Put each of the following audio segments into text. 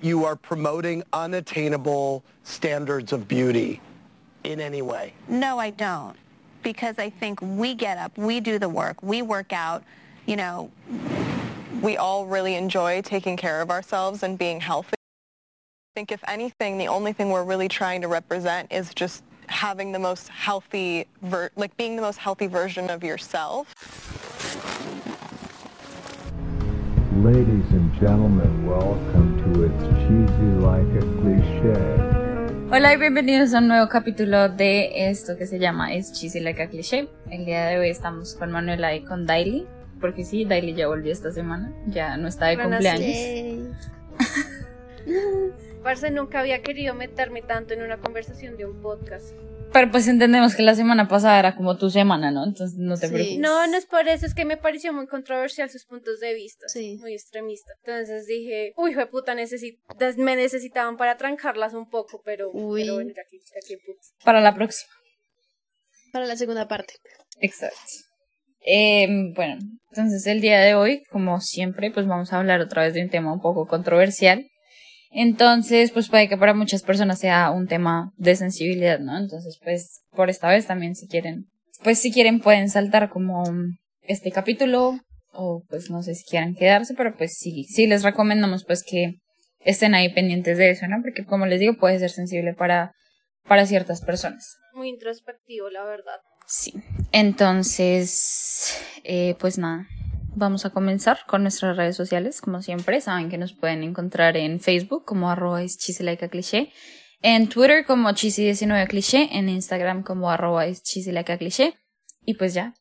Do you are promoting unattainable standards of beauty in any way? No, I don't. Because I think we get up, we do the work, we work out, you know. We all really enjoy taking care of ourselves and being healthy. I think if anything, the only thing we're really trying to represent is just having the most healthy, ver- like being the most healthy version of yourself. Ladies and gentlemen, welcome to It's Cheesy Like a Cliché. Hola y bienvenidos a un nuevo capítulo de esto que se llama Es Cheesy Like a Cliché. El día de hoy estamos con Manuela y con Daily, porque sí, Daily ya volvió esta semana, ya no está de cumpleaños. Parce, nunca había querido meterme tanto en una conversación de un podcast. Pero pues entendemos que la semana pasada era como tu semana, ¿no? Entonces no te preocupes. No, no es por eso, es que me pareció muy controversial sus puntos de vista. Sí. Muy extremista. Entonces dije, uy, hijo de puta, necesi- des- me necesitaban para trancarlas un poco, pero, Uy. pero bueno, ya que, ya. Para la próxima. Para la segunda parte. Exacto. Eh, bueno, entonces el día de hoy, como siempre, pues vamos a hablar otra vez de un tema un poco controversial. Entonces, pues puede que para muchas personas sea un tema de sensibilidad, ¿no? Entonces, pues por esta vez también si quieren, pues si quieren pueden saltar como este capítulo o pues no sé si quieran quedarse, pero pues sí, sí les recomendamos pues que estén ahí pendientes de eso, ¿no? Porque como les digo, puede ser sensible para, para ciertas personas. Muy introspectivo, la verdad. Sí. Entonces, eh, pues nada, vamos a comenzar con nuestras redes sociales. Como siempre, saben que nos pueden encontrar en Facebook como arroba es cliché, en Twitter como chisi19 cliché, en Instagram como arroba es cliché. Y pues ya.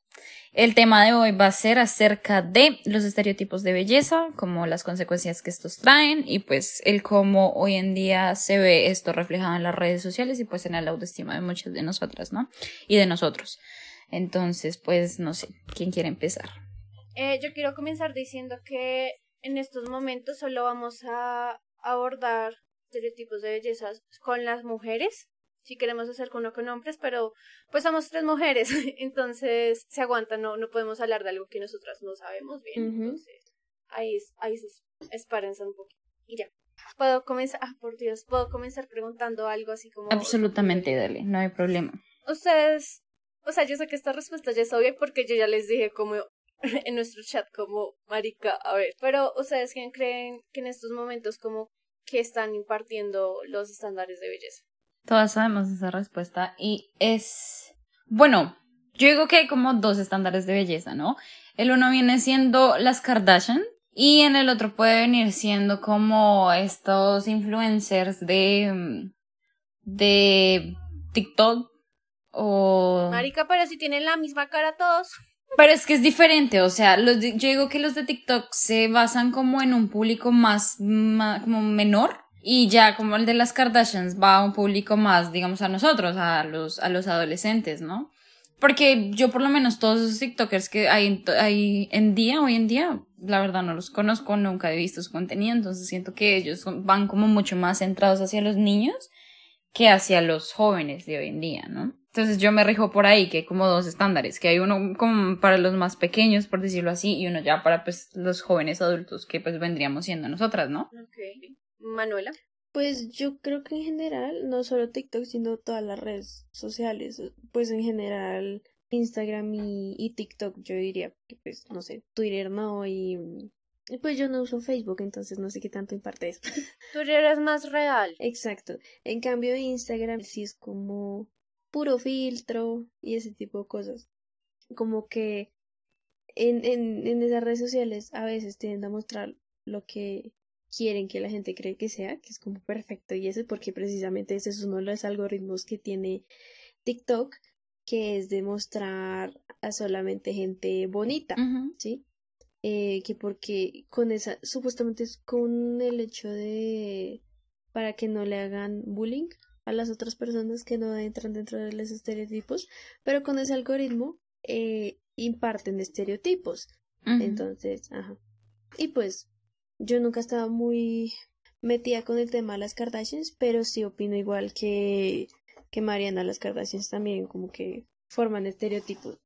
El tema de hoy va a ser acerca de los estereotipos de belleza, como las consecuencias que estos traen y pues el cómo hoy en día se ve esto reflejado en las redes sociales y pues en la autoestima de muchas de nosotras, ¿no? Y de nosotros. Entonces, pues no sé, ¿quién quiere empezar? Eh, yo quiero comenzar diciendo que en estos momentos solo vamos a abordar estereotipos de belleza con las mujeres. Si queremos hacer uno con hombres, pero pues somos tres mujeres, entonces se aguanta, no, no podemos hablar de algo que nosotras no sabemos bien. Entonces, ahí, es, ahí se espárense un poquito. Y ya. Puedo comenzar, ah, por Dios, puedo comenzar preguntando algo así como. Absolutamente, dale, no hay problema. Ustedes, o sea, yo sé que esta respuesta ya es obvia porque yo ya les dije como en nuestro chat como marica, a ver, pero ustedes quién creen que en estos momentos como que están impartiendo los estándares de belleza. Todas sabemos esa respuesta y es... Bueno, yo digo que hay como dos estándares de belleza, ¿no? El uno viene siendo las Kardashian y en el otro puede venir siendo como estos influencers de... de TikTok o... Marica, pero si tienen la misma cara todos. Pero es que es diferente, o sea, los de- yo digo que los de TikTok se basan como en un público más, ma- como menor y ya como el de las Kardashians va a un público más, digamos, a nosotros, a los, a los adolescentes, ¿no? Porque yo por lo menos todos esos TikTokers que hay, hay en día, hoy en día, la verdad no los conozco, nunca he visto su contenido, entonces siento que ellos van como mucho más centrados hacia los niños que hacia los jóvenes de hoy en día, ¿no? Entonces yo me rijo por ahí, que hay como dos estándares, que hay uno como para los más pequeños, por decirlo así, y uno ya para pues los jóvenes adultos que pues vendríamos siendo nosotras, ¿no? Ok. Manuela. Pues yo creo que en general, no solo TikTok, sino todas las redes sociales, pues en general Instagram y, y TikTok, yo diría que pues no sé, Twitter no y, y pues yo no uso Facebook, entonces no sé qué tanto imparte eso. Tú eres más real. Exacto. En cambio Instagram sí es como puro filtro y ese tipo de cosas. Como que en, en, en esas redes sociales a veces tienden a mostrar lo que quieren que la gente cree que sea, que es como perfecto y eso porque precisamente ese es uno de los algoritmos que tiene TikTok, que es de mostrar a solamente gente bonita. ¿sí? eh, que porque con esa, supuestamente es con el hecho de para que no le hagan bullying a las otras personas que no entran dentro de los estereotipos, pero con ese algoritmo eh, imparten estereotipos. Entonces, ajá. Y pues yo nunca estaba muy metida con el tema de las Kardashians, pero sí opino igual que, que Mariana, las Kardashians también como que forman estereotipos.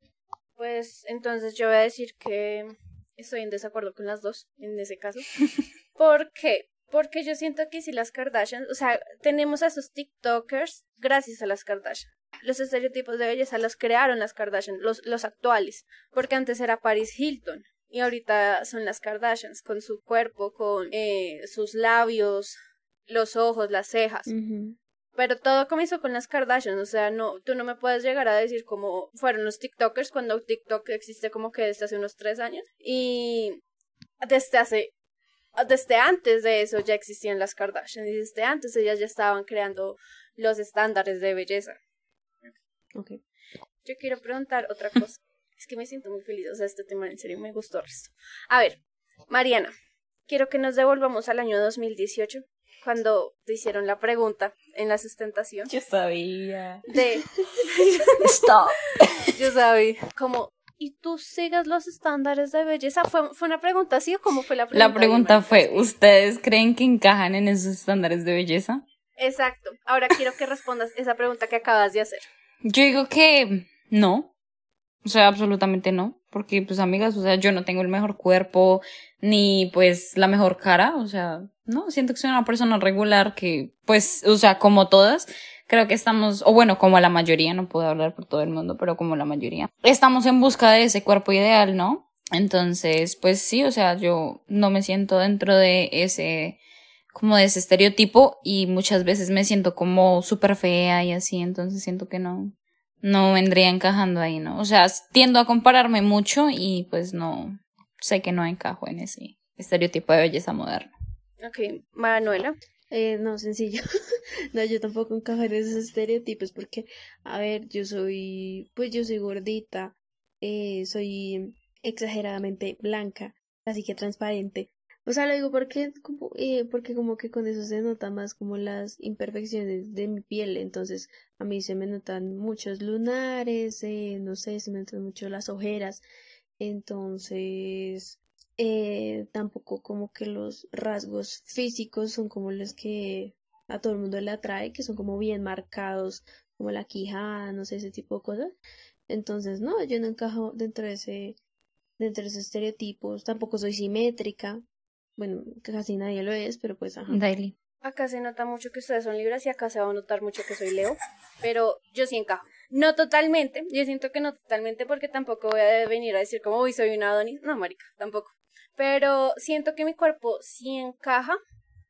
Pues entonces yo voy a decir que estoy en desacuerdo con las dos en ese caso. ¿Por qué? Porque yo siento que si las Kardashians, o sea, tenemos a esos TikTokers gracias a las Kardashians. Los estereotipos de belleza los crearon las Kardashians, los, los actuales, porque antes era Paris Hilton y ahorita son las Kardashians con su cuerpo, con eh, sus labios, los ojos, las cejas. Pero todo comenzó con las Kardashians, o sea, no, tú no me puedes llegar a decir cómo fueron los TikTokers cuando TikTok existe como que desde hace unos tres años. Y desde hace, desde antes de eso ya existían las Kardashians y desde antes ellas ya estaban creando los estándares de belleza. Ok. Yo quiero preguntar otra cosa. es que me siento muy feliz, o sea, este tema en serio me gustó el resto. A ver, Mariana, quiero que nos devolvamos al año 2018 cuando te hicieron la pregunta en la sustentación. Yo sabía. De. Stop. Yo sabía. Como, ¿y tú sigas los estándares de belleza? ¿Fue, fue una pregunta así o cómo fue la pregunta? La pregunta fue: ¿Ustedes creen que encajan en esos estándares de belleza? Exacto. Ahora quiero que respondas esa pregunta que acabas de hacer. Yo digo que no. O sea, absolutamente no. Porque, pues, amigas, o sea, yo no tengo el mejor cuerpo, ni pues la mejor cara. O sea, no, siento que soy una persona regular que, pues, o sea, como todas, creo que estamos, o bueno, como la mayoría, no puedo hablar por todo el mundo, pero como la mayoría, estamos en busca de ese cuerpo ideal, ¿no? Entonces, pues sí, o sea, yo no me siento dentro de ese, como de ese estereotipo y muchas veces me siento como súper fea y así, entonces siento que no, no vendría encajando ahí, ¿no? O sea, tiendo a compararme mucho y pues no, sé que no encajo en ese estereotipo de belleza moderna. Ok, Manuela. Eh, no, sencillo. no, yo tampoco encajo en esos estereotipos porque, a ver, yo soy, pues yo soy gordita, eh, soy exageradamente blanca, así que transparente. O sea, lo digo porque como, eh, porque como que con eso se nota más como las imperfecciones de mi piel. Entonces, a mí se me notan muchos lunares, eh, no sé, se me notan mucho las ojeras. Entonces, eh, tampoco como que los rasgos físicos son como los que a todo el mundo le atrae, que son como bien marcados, como la quijada, no sé, ese tipo de cosas. Entonces, no, yo no encajo dentro de ese, dentro de esos estereotipos, tampoco soy simétrica, bueno, casi nadie lo es, pero pues ajá. Daily. Acá se nota mucho que ustedes son libras y acá se va a notar mucho que soy Leo, pero yo sí encajo. No totalmente, yo siento que no totalmente porque tampoco voy a venir a decir como, uy, soy una Adonis. No, marica, tampoco. Pero siento que mi cuerpo sí encaja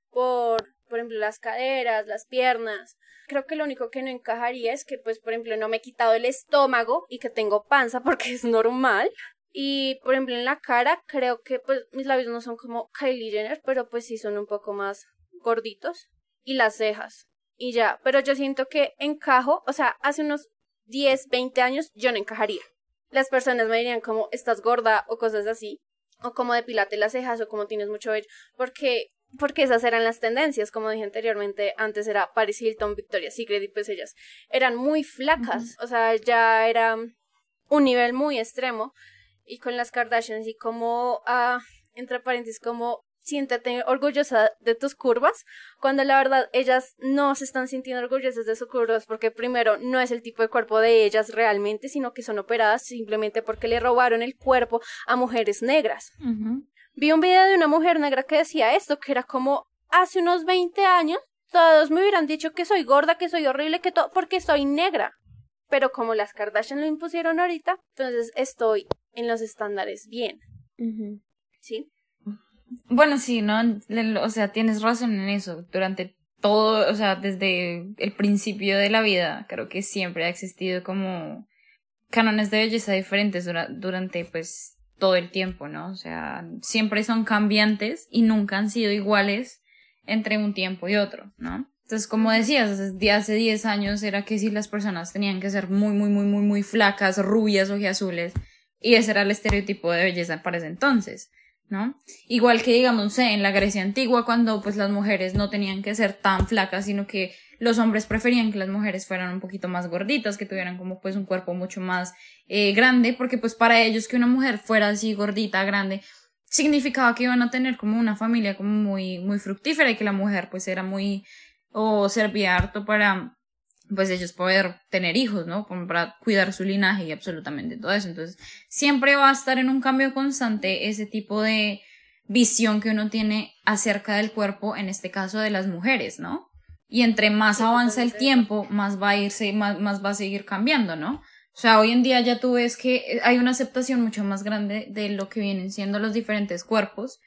por, por ejemplo, las caderas, las piernas. Creo que lo único que no encajaría es que, pues, por ejemplo, no me he quitado el estómago y que tengo panza porque es normal. Y por ejemplo en la cara creo que pues mis labios no son como Kylie Jenner, pero pues sí son un poco más gorditos. Y las cejas. Y ya, pero yo siento que encajo, o sea, hace unos 10, 20 años yo no encajaría. Las personas me dirían como estás gorda o cosas así, o como depilate las cejas o como tienes mucho vello, porque porque esas eran las tendencias, como dije anteriormente, antes era Paris Hilton, Victoria's Secret y pues ellas eran muy flacas, o sea, ya era un nivel muy extremo y con las Kardashians y como, ah, entre paréntesis, como siéntate orgullosa de tus curvas, cuando la verdad ellas no se están sintiendo orgullosas de sus curvas porque primero no es el tipo de cuerpo de ellas realmente, sino que son operadas simplemente porque le robaron el cuerpo a mujeres negras. Vi un video de una mujer negra que decía esto, que era como hace unos 20 años todos me hubieran dicho que soy gorda, que soy horrible, que todo, porque soy negra. Pero como las Kardashian lo impusieron ahorita, entonces estoy en los estándares bien. ¿Sí? Bueno, sí, ¿no? O sea, tienes razón en eso. Durante todo, o sea, desde el principio de la vida, creo que siempre ha existido como cánones de belleza diferentes durante, pues, todo el tiempo, ¿no? O sea, siempre son cambiantes y nunca han sido iguales entre un tiempo y otro, ¿no? Entonces, como decías, hace 10 años era que si las personas tenían que ser muy, muy, muy, muy, muy flacas, rubias, azules y ese era el estereotipo de belleza para ese entonces. ¿No? Igual que digamos, en la Grecia antigua, cuando pues las mujeres no tenían que ser tan flacas, sino que los hombres preferían que las mujeres fueran un poquito más gorditas, que tuvieran como pues un cuerpo mucho más eh, grande, porque pues para ellos que una mujer fuera así gordita, grande, significaba que iban a tener como una familia como muy, muy fructífera y que la mujer pues era muy, o servía harto para pues ellos poder tener hijos, ¿no? Para cuidar su linaje y absolutamente todo eso. Entonces, siempre va a estar en un cambio constante ese tipo de visión que uno tiene acerca del cuerpo, en este caso de las mujeres, ¿no? Y entre más avanza el tiempo, más va a irse, más, más va a seguir cambiando, ¿no? O sea, hoy en día ya tú ves que hay una aceptación mucho más grande de lo que vienen siendo los diferentes cuerpos,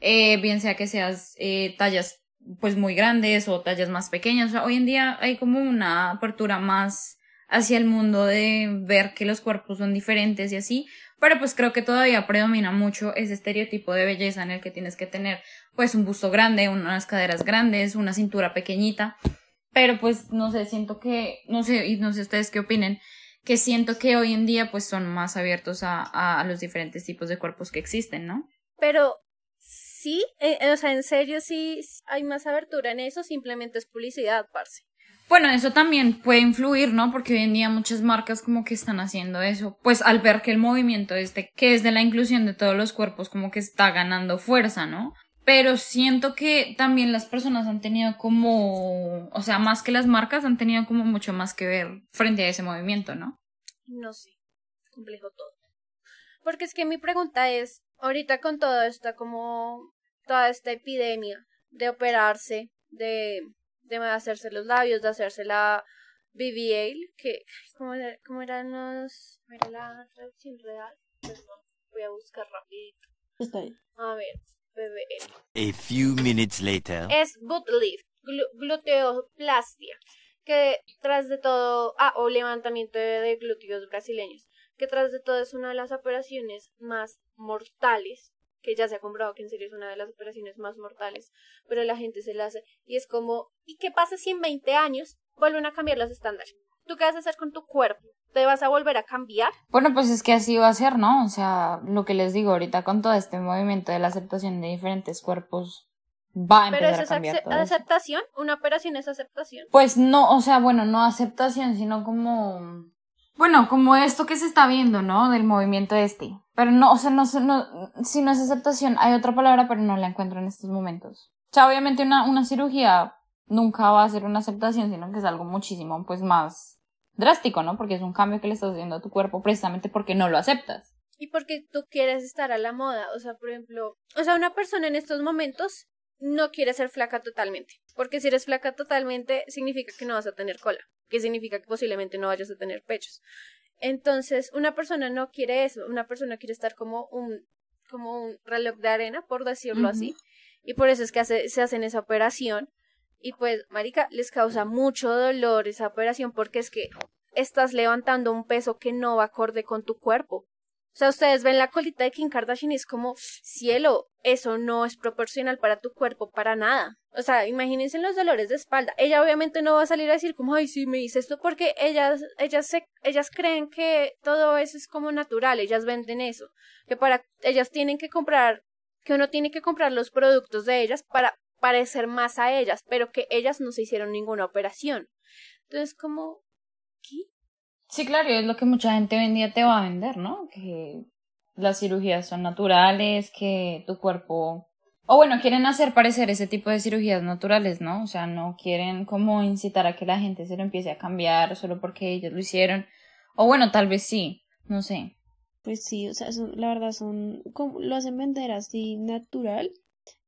eh, bien sea que seas eh, tallas pues muy grandes o tallas más pequeñas. Hoy en día hay como una apertura más hacia el mundo de ver que los cuerpos son diferentes y así, pero pues creo que todavía predomina mucho ese estereotipo de belleza en el que tienes que tener pues un busto grande, unas caderas grandes, una cintura pequeñita, pero pues no sé, siento que, no sé, y no sé ustedes qué opinen, que siento que hoy en día pues son más abiertos a, a, los diferentes tipos de cuerpos que existen, ¿no? Pero sí, eh, o sea, en serio sí hay más abertura en eso, simplemente es publicidad, parce. Bueno, eso también puede influir, ¿no? Porque hoy en día muchas marcas como que están haciendo eso, pues al ver que el movimiento este, que es de la inclusión de todos los cuerpos, como que está ganando fuerza, ¿no? Pero siento que también las personas han tenido como, o sea, más que las marcas, han tenido como mucho más que ver frente a ese movimiento, ¿no? No sé, complejo todo. Porque es que mi pregunta es, ahorita con todo esto, como toda esta epidemia de operarse, de, de hacerse los labios, de hacerse la BBL, que, ¿cómo, era, cómo eran los, era la traducción real? voy a buscar rapidito. Está bien. A ver, BBL. A few minutes later. Es boot lift, gluteoplastia, que tras de todo, ah, o levantamiento de, de glúteos brasileños, que tras de todo es una de las operaciones más mortales que ya se ha comprobado que en serio es una de las operaciones más mortales, pero la gente se la hace y es como, ¿y qué pasa si en 20 años vuelven a cambiar los estándares? ¿Tú qué vas a hacer con tu cuerpo? ¿Te vas a volver a cambiar? Bueno, pues es que así va a ser, ¿no? O sea, lo que les digo ahorita con todo este movimiento de la aceptación de diferentes cuerpos va a empezar ¿Pero a cambiar es todo eso. aceptación? ¿Una operación es aceptación? Pues no, o sea, bueno, no aceptación, sino como bueno, como esto que se está viendo, ¿no? Del movimiento este. Pero no, o sea, no, no, si no es aceptación, hay otra palabra, pero no la encuentro en estos momentos. O sea, obviamente una, una cirugía nunca va a ser una aceptación, sino que es algo muchísimo, pues, más drástico, ¿no? Porque es un cambio que le estás haciendo a tu cuerpo precisamente porque no lo aceptas. Y porque tú quieres estar a la moda. O sea, por ejemplo, o sea, una persona en estos momentos no quiere ser flaca totalmente. Porque si eres flaca totalmente, significa que no vas a tener cola que significa que posiblemente no vayas a tener pechos. Entonces, una persona no quiere eso, una persona quiere estar como un, como un reloj de arena, por decirlo así, y por eso es que hace, se hacen esa operación, y pues, marica, les causa mucho dolor esa operación porque es que estás levantando un peso que no va acorde con tu cuerpo. O sea, ustedes ven la colita de Kim Kardashian y es como, cielo, eso no es proporcional para tu cuerpo para nada. O sea, imagínense los dolores de espalda. Ella obviamente no va a salir a decir como, ay, sí, me hice esto, porque ellas, ellas, se, ellas creen que todo eso es como natural, ellas venden eso. Que para, ellas tienen que comprar, que uno tiene que comprar los productos de ellas para parecer más a ellas, pero que ellas no se hicieron ninguna operación. Entonces, como, ¿qué? Sí, claro, es lo que mucha gente hoy en día te va a vender, ¿no? Que las cirugías son naturales, que tu cuerpo... O bueno, quieren hacer parecer ese tipo de cirugías naturales, ¿no? O sea, no quieren como incitar a que la gente se lo empiece a cambiar solo porque ellos lo hicieron. O bueno, tal vez sí, no sé. Pues sí, o sea, la verdad son, como, lo hacen vender así natural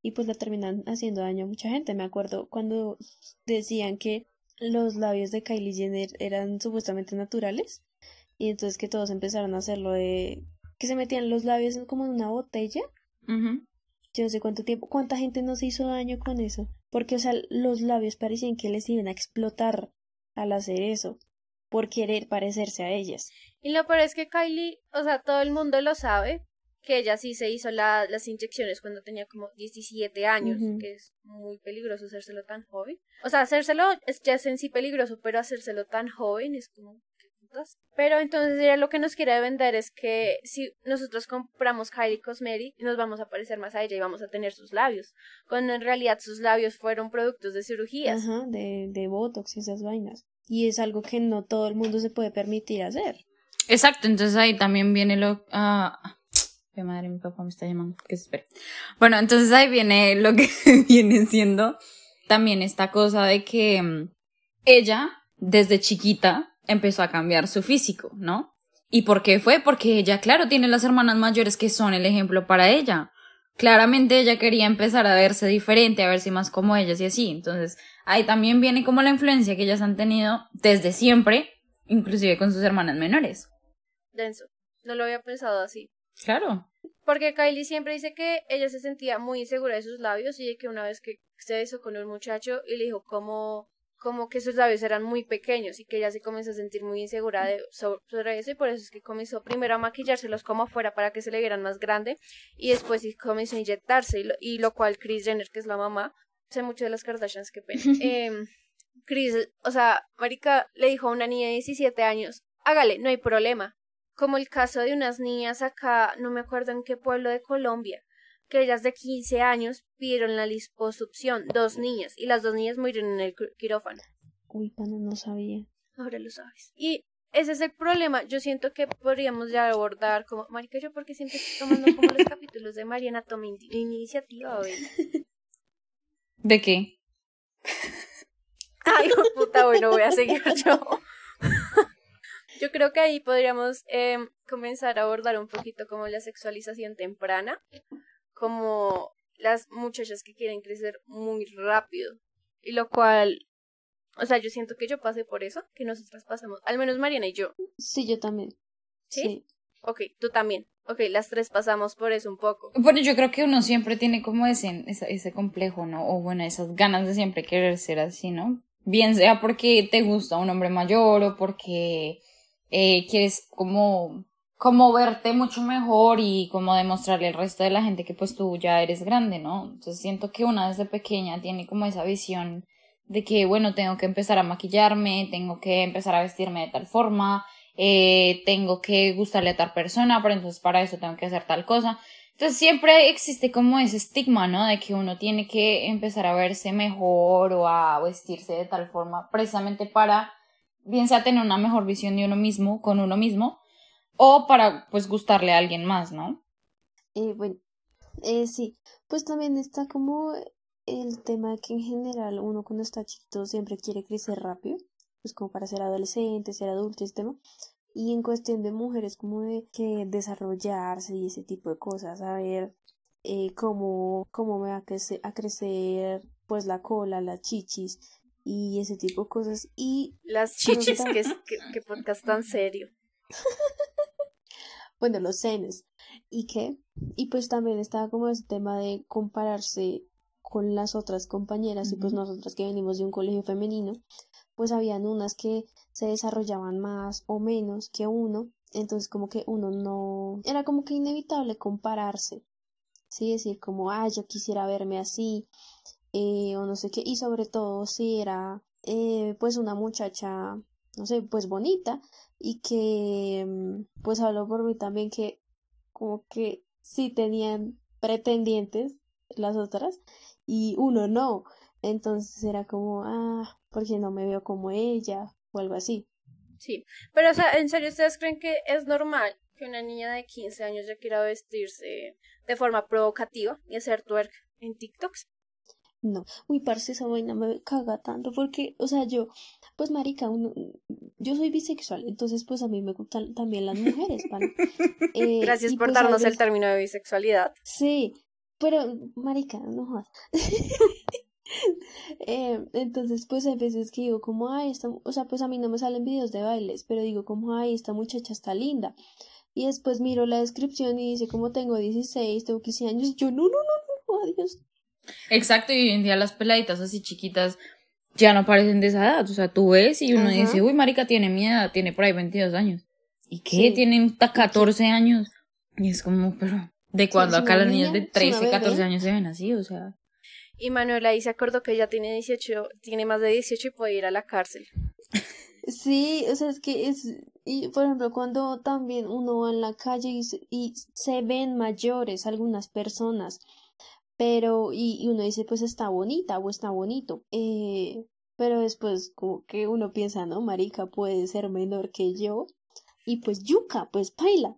y pues le terminan haciendo daño a mucha gente. Me acuerdo cuando decían que los labios de Kylie Jenner eran supuestamente naturales y entonces que todos empezaron a hacerlo de que se metían los labios como en una botella. Yo no sé cuánto tiempo, cuánta gente nos hizo daño con eso, porque o sea, los labios parecían que les iban a explotar al hacer eso, por querer parecerse a ellas. Y lo peor es que Kylie, o sea, todo el mundo lo sabe, que ella sí se hizo la, las inyecciones cuando tenía como 17 años, que es muy peligroso hacérselo tan joven. O sea, hacérselo es, ya es en sí peligroso, pero hacérselo tan joven es como, juntas. Pero entonces ella lo que nos quiere vender es que si nosotros compramos Kylie Cosmetics, nos vamos a parecer más a ella y vamos a tener sus labios. Cuando en realidad sus labios fueron productos de cirugías. Ajá, de, de Botox y esas vainas. Y es algo que no todo el mundo se puede permitir hacer. Exacto, entonces ahí también viene lo... ah qué madre, mi papá me está llamando, que se espere. Bueno, entonces ahí viene lo que viene siendo también esta cosa de que mm, ella, desde chiquita, empezó a cambiar su físico, ¿no? ¿Y por qué fue? Porque ella, claro, tiene las hermanas mayores que son el ejemplo para ella. Claramente ella quería empezar a verse diferente, a verse más como ellas y así. Entonces, ahí también viene como la influencia que ellas han tenido desde siempre, inclusive con sus hermanas menores. Denso. No lo había pensado así. Claro. Porque Kylie siempre dice que ella se sentía muy insegura de sus labios y de que una vez que se besó con un muchacho y le dijo como, como que sus labios eran muy pequeños y que ella se comenzó a sentir muy insegura de, sobre eso y por eso es que comenzó primero a maquillárselos como afuera para que se le vieran más grande y después comenzó a inyectarse y lo, y lo cual Chris Jenner, que es la mamá, sé mucho de las Kardashians, qué pena. eh, Chris, o sea, Marica le dijo a una niña de 17 años, hágale, no hay problema, como el caso de unas niñas acá, no me acuerdo en qué pueblo de Colombia, que ellas de 15 años pidieron la liposucción, dos niñas, y las dos niñas murieron en el quirófano. Uy, pana, no sabía. Ahora lo sabes. Y ese es el problema. Yo siento que podríamos ya abordar como, marica, yo porque siempre estoy tomando como los capítulos de Mariana toma iniciativa, hoy. ¿De qué? Ay, puta, bueno, voy a seguir yo. Yo creo que ahí podríamos eh, comenzar a abordar un poquito como la sexualización temprana, como las muchachas que quieren crecer muy rápido, y lo cual, o sea, yo siento que yo pasé por eso, que nosotras pasamos, al menos Mariana y yo. Sí, yo también. ¿Sí? sí. Ok, tú también. Ok, las tres pasamos por eso un poco. Bueno, yo creo que uno siempre tiene como ese, ese, ese complejo, ¿no? O bueno, esas ganas de siempre querer ser así, ¿no? Bien sea porque te gusta un hombre mayor o porque eh, quieres como, como verte mucho mejor y como demostrarle al resto de la gente que pues tú ya eres grande, ¿no? Entonces siento que una desde pequeña tiene como esa visión de que, bueno, tengo que empezar a maquillarme, tengo que empezar a vestirme de tal forma, eh, tengo que gustarle a tal persona, pero entonces para eso tengo que hacer tal cosa. Entonces siempre existe como ese estigma, ¿no? De que uno tiene que empezar a verse mejor o a vestirse de tal forma precisamente para bien sea tener una mejor visión de uno mismo, con uno mismo, o para pues gustarle a alguien más, ¿no? Eh, bueno, eh, sí, pues también está como el tema que en general uno cuando está chiquito siempre quiere crecer rápido, pues como para ser adolescente, ser adulto, este tema. Y en cuestión de mujeres, como de que desarrollarse y ese tipo de cosas, saber eh, cómo, cómo va a crecer, a crecer pues la cola, las chichis, y ese tipo de cosas. Y las chichis, que, es, que, podcast tan serio. bueno, los senes. ¿Y qué? Y pues también estaba como ese tema de compararse con las otras compañeras y pues nosotras que venimos de un colegio femenino, pues habían unas que se desarrollaban más o menos que uno, entonces como que uno no, era como que inevitable compararse, sí, decir como, ah, yo quisiera verme así, eh, o no sé qué, y sobre todo si era eh, pues una muchacha, no sé, pues bonita y que mm, pues habló por mí también que como que sí tenían pretendientes las otras y uno no, entonces era como, ah, porque no me veo como ella o algo así. Sí, pero o sea, ¿en serio ustedes creen que es normal que una niña de 15 años ya quiera vestirse de forma provocativa y hacer twerk en TikToks? No, uy, parce, esa vaina me caga tanto porque, o sea, yo, pues marica, uno, yo soy bisexual, entonces pues a mí me gustan también las mujeres, eh, Gracias por pues, darnos el término de bisexualidad. Sí, pero marica, no jodas. eh, entonces, pues hay veces que digo como, ay, esta, o sea, pues a mí no me salen videos de bailes, pero digo como, ay, esta muchacha está linda. Y después miro la descripción y dice como tengo 16, tengo 15 años, yo, no, no, no, no, adiós. Exacto, y hoy en día las peladitas así chiquitas ya no parecen de esa edad. O sea, tú ves y uno dice, uy, marica tiene miedo, tiene por ahí 22 años. ¿Y qué? Tienen 14 años. Y es como, pero, ¿de cuando acá las niñas de 13, 14 años se ven así? O sea. Y Manuela ahí se acordó que ella tiene 18, tiene más de 18 y puede ir a la cárcel. Sí, o sea, es que es, Y por ejemplo, cuando también uno va en la calle y se, y se ven mayores algunas personas, pero y, y uno dice pues está bonita o está bonito, eh, pero después como que uno piensa, no, marica puede ser menor que yo y pues yuca, pues paila,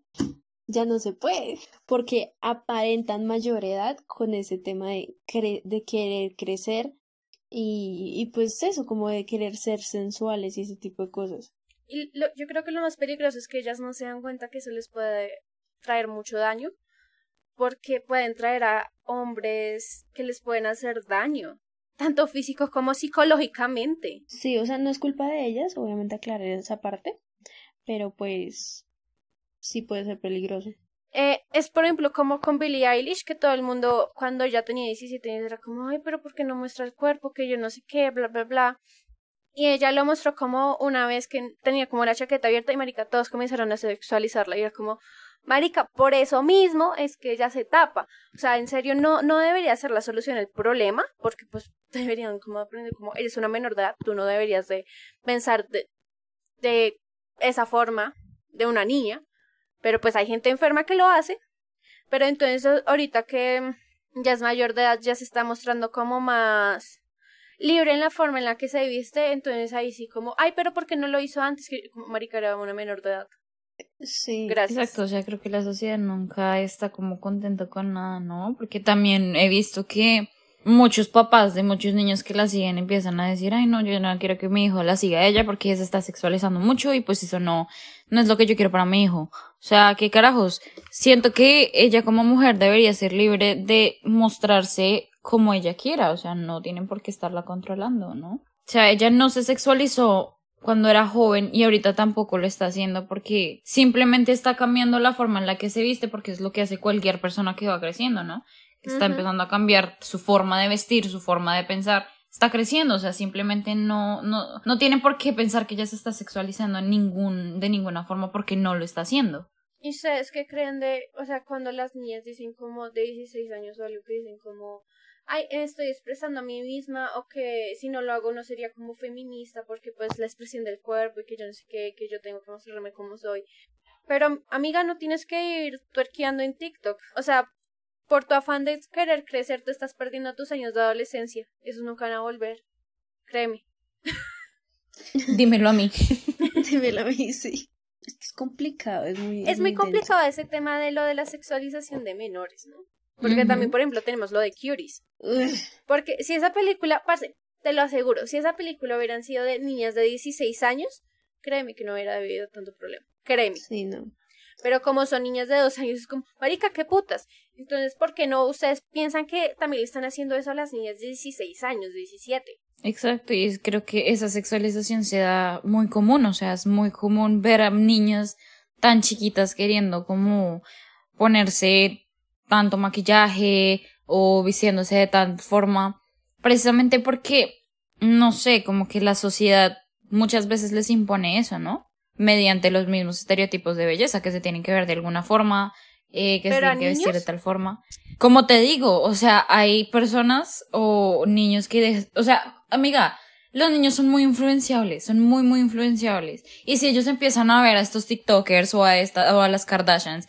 ya no se puede, porque aparentan mayor edad con ese tema de, de querer crecer y, y pues eso, como de querer ser sensuales y ese tipo de cosas. Y lo- yo creo que lo más peligroso es que ellas no se dan cuenta que eso les puede traer mucho daño, porque pueden traer a hombres que les pueden hacer daño, tanto físico como psicológicamente. Sí, o sea, no es culpa de ellas, obviamente aclarar esa parte, pero pues sí puede ser peligroso. Eh, es por ejemplo como con Billie Eilish, que todo el mundo cuando ya tenía 17 años era como, ay, pero ¿por qué no muestra el cuerpo? Que yo no sé qué, bla, bla, bla. Y ella lo mostró como una vez que tenía como la chaqueta abierta y marica, todos comenzaron a sexualizarla y era como, marica, por eso mismo es que ella se tapa. O sea, en serio, no, no debería ser la solución el problema, porque pues deberían como aprender como, eres una menor de edad, tú no deberías de pensar de, de esa forma de una niña, pero pues hay gente enferma que lo hace, pero entonces ahorita que ya es mayor de edad ya se está mostrando como más libre en la forma en la que se viste, entonces ahí sí como, ay, pero ¿por qué no lo hizo antes? Que marica era una menor de edad. Sí. Gracias. Exacto, o sea, creo que la sociedad nunca está como contenta con nada, ¿no? Porque también he visto que muchos papás de muchos niños que la siguen empiezan a decir, ay, no, yo no quiero que mi hijo la siga a ella porque ella se está sexualizando mucho y pues eso no, no es lo que yo quiero para mi hijo. O sea, qué carajos. Siento que ella como mujer debería ser libre de mostrarse como ella quiera, o sea, no tienen por qué estarla controlando, ¿no? O sea, ella no se sexualizó cuando era joven y ahorita tampoco lo está haciendo porque simplemente está cambiando la forma en la que se viste porque es lo que hace cualquier persona que va creciendo, ¿no? Que está empezando a cambiar su forma de vestir, su forma de pensar, está creciendo, o sea, simplemente no, no, no tiene por qué pensar que ella se está sexualizando en ningún, de ninguna forma porque no lo está haciendo. ¿Y ustedes qué creen de, o sea, cuando las niñas dicen como de 16 años o algo que dicen como, ay, estoy expresando a mí misma o que si no lo hago no sería como feminista porque pues la expresión del cuerpo y que yo no sé qué, que yo tengo que mostrarme como soy. Pero amiga, no tienes que ir tuerqueando en TikTok. O sea, por tu afán de querer crecer te estás perdiendo tus años de adolescencia. Esos nunca van a volver. Créeme. Dímelo a mí. Dímelo a mí, sí. Es que es complicado, es muy... Es muy complicado ese tema de lo de la sexualización de menores, ¿no? Porque también, por ejemplo, tenemos lo de Cuties. Porque si esa película, parce, te lo aseguro, si esa película hubieran sido de niñas de 16 años, créeme que no hubiera habido tanto problema. Créeme. Sí, no. Pero como son niñas de dos años, es como, marica, qué putas. Entonces, ¿por qué no ustedes piensan que también le están haciendo eso a las niñas de 16 años, 17? Exacto, y creo que esa sexualización se da muy común, o sea, es muy común ver a niñas tan chiquitas queriendo como ponerse tanto maquillaje o vistiéndose de tal forma, precisamente porque, no sé, como que la sociedad muchas veces les impone eso, ¿no? Mediante los mismos estereotipos de belleza que se tienen que ver de alguna forma, eh, que se ¿Pero a tienen que vestir de tal forma. Como te digo, o sea, hay personas o niños que, de- o sea, amiga, los niños son muy influenciables, son muy, muy influenciables. Y si ellos empiezan a ver a estos TikTokers o a esta, o a las Kardashians,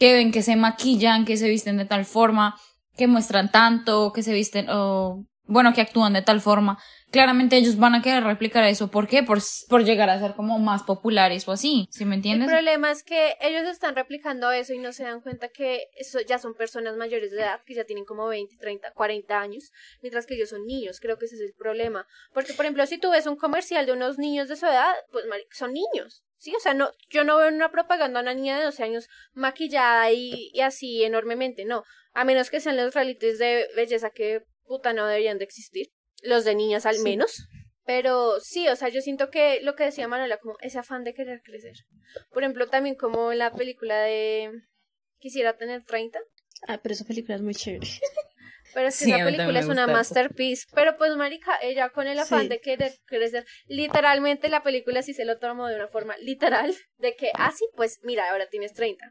que ven que se maquillan, que se visten de tal forma, que muestran tanto, que se visten, o, bueno, que actúan de tal forma, claramente ellos van a querer replicar eso. ¿Por qué? Por, por llegar a ser como más populares o así, ¿sí me El entiendes? problema es que ellos están replicando eso y no se dan cuenta que eso ya son personas mayores de edad, que ya tienen como 20, 30, 40 años, mientras que ellos son niños. Creo que ese es el problema. Porque, por ejemplo, si tú ves un comercial de unos niños de su edad, pues son niños. Sí, o sea, no, yo no veo una propaganda a una niña de 12 años maquillada y, y así enormemente, no. A menos que sean los realities de belleza que puta no deberían de existir. Los de niñas al Sí. menos. Pero sí, o sea, yo siento que lo que decía Manuela, como ese afán de querer crecer. Por ejemplo, también como en la película de Quisiera tener 30. Ah, pero esa película es muy chévere. Pero es que Sí, esa película es una masterpiece. Pero pues, marica, ella con el afán Sí. de querer crecer, literalmente la película sí se lo tomó de una forma literal, de que, ah, sí, pues mira, ahora tienes 30.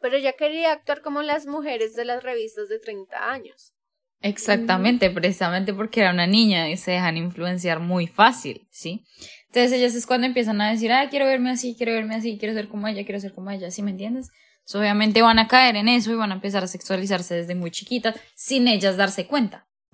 Pero ella quería actuar como las mujeres de las revistas de 30 años. Exactamente, precisamente porque era una niña y se dejan influenciar muy fácil, ¿sí? Entonces ellas es cuando empiezan a decir, ah, quiero verme así, quiero verme así, quiero ser como ella, quiero ser como ella, ¿sí me entiendes? Obviamente van a caer en eso y van a empezar a sexualizarse desde muy chiquitas sin ellas darse cuenta.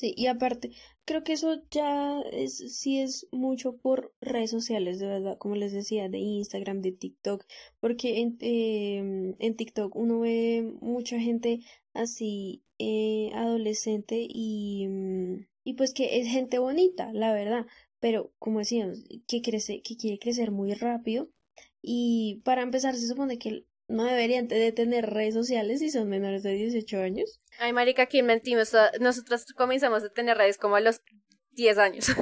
Sí, y aparte, creo que eso ya es, sí es mucho por redes sociales, de verdad, como les decía, de Instagram, de TikTok, porque en, em, en TikTok uno ve mucha gente así eh, adolescente y, mm, y pues que es gente bonita, la verdad, pero como decíamos, que crece, que quiere crecer muy rápido y para empezar se supone que no deberían de tener redes sociales si son menores de 18 años. Ay, marica, aquí mentimos. Nosotros comenzamos a tener redes como a los 10 años.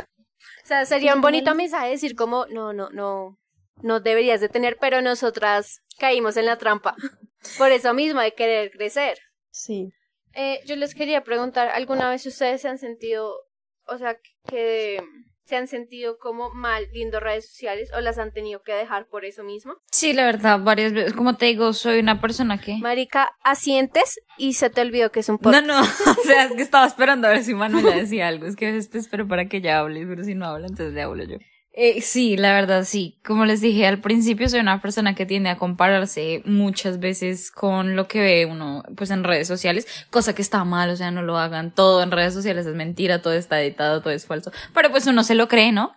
o sea, sería un bonito mensaje decir como, no, no, no, no deberías de tener, pero nosotras caímos en la trampa. Por eso mismo, de querer crecer. Sí. Eh, yo les quería preguntar, ¿alguna vez ustedes se han sentido, o sea, que se han sentido como mal viendo redes sociales o las han tenido que dejar por eso mismo? Sí, la verdad, varias veces. Como te digo, soy una persona que... Marica, asientes y se te olvidó que es un podcast. No, no, o sea, es que estaba esperando a ver si Manuela decía algo. Es que a veces espero para que ella hable, pero si no habla, entonces le hablo yo. Eh, sí, la verdad, sí. Como les dije al principio, soy una persona que tiende a compararse muchas veces con lo que ve uno, pues en redes sociales, cosa que está mal, o sea, no lo hagan. Todo en redes sociales es mentira, todo está editado, todo es falso. Pero pues uno se lo cree, ¿no?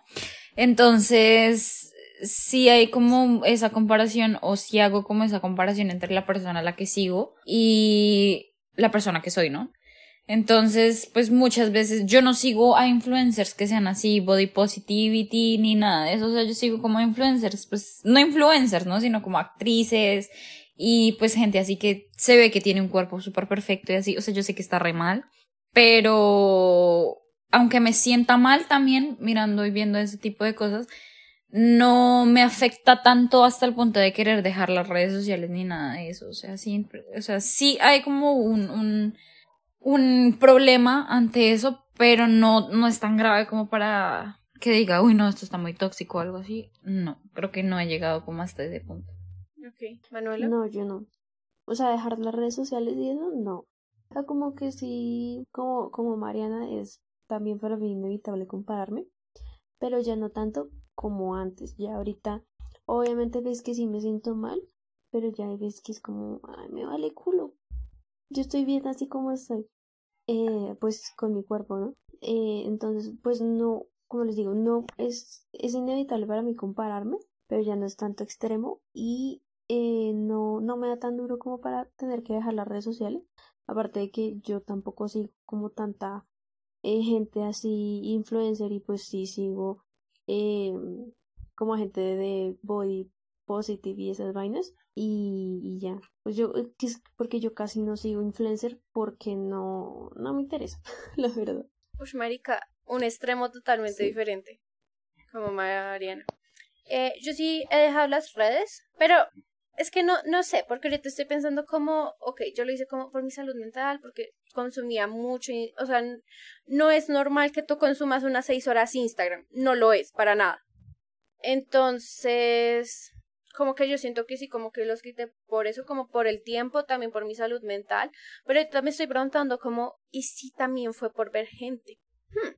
Entonces, sí hay como esa comparación, o sí hago como esa comparación entre la persona a la que sigo y la persona que soy, ¿no? Entonces, pues muchas veces yo no sigo a influencers que sean así, body positivity, ni nada de eso. O sea, yo sigo como influencers, pues no influencers, ¿no? Sino como actrices y pues gente así que se ve que tiene un cuerpo súper perfecto y así. O sea, yo sé que está re mal, pero aunque me sienta mal también mirando y viendo ese tipo de cosas, no me afecta tanto hasta el punto de querer dejar las redes sociales ni nada de eso. O sea, sí, o sea, sí hay como un, un un problema ante eso, pero no, no es tan grave como para que diga, uy, no, esto está muy tóxico o algo así. No, creo que no he llegado como hasta ese punto. Ok, Manuela. No, yo no. O sea, dejar las redes sociales y eso, no. O sea, como que sí, como, como Mariana, es también para mí inevitable compararme, pero ya no tanto como antes. Ya ahorita, obviamente ves que sí me siento mal, pero ya ves que es como, ay, me vale culo yo estoy bien así como estoy, eh, pues con mi cuerpo, ¿no? Eh, entonces, pues no, como les digo, no es, es inevitable para mí compararme, pero ya no es tanto extremo y eh, no, no me da tan duro como para tener que dejar las redes sociales. Aparte de que yo tampoco sigo como tanta gente así influencer y pues sí sigo como gente de body positive y esas vainas y, ya. Pues yo eh, porque yo casi no sigo influencer porque no no me interesa la verdad. Pues marica un extremo totalmente diferente como Mariana. Eh, yo sí he dejado las redes pero es que no no sé porque ahorita estoy pensando como ok yo lo hice como por mi salud mental porque consumía mucho y, o sea no es normal que tú consumas unas seis horas Instagram no lo es para nada. Entonces como que yo siento que sí, como que los quité por eso, como por el tiempo, también por mi salud mental, pero también estoy preguntando como, ¿y si también fue por ver gente? Hmm.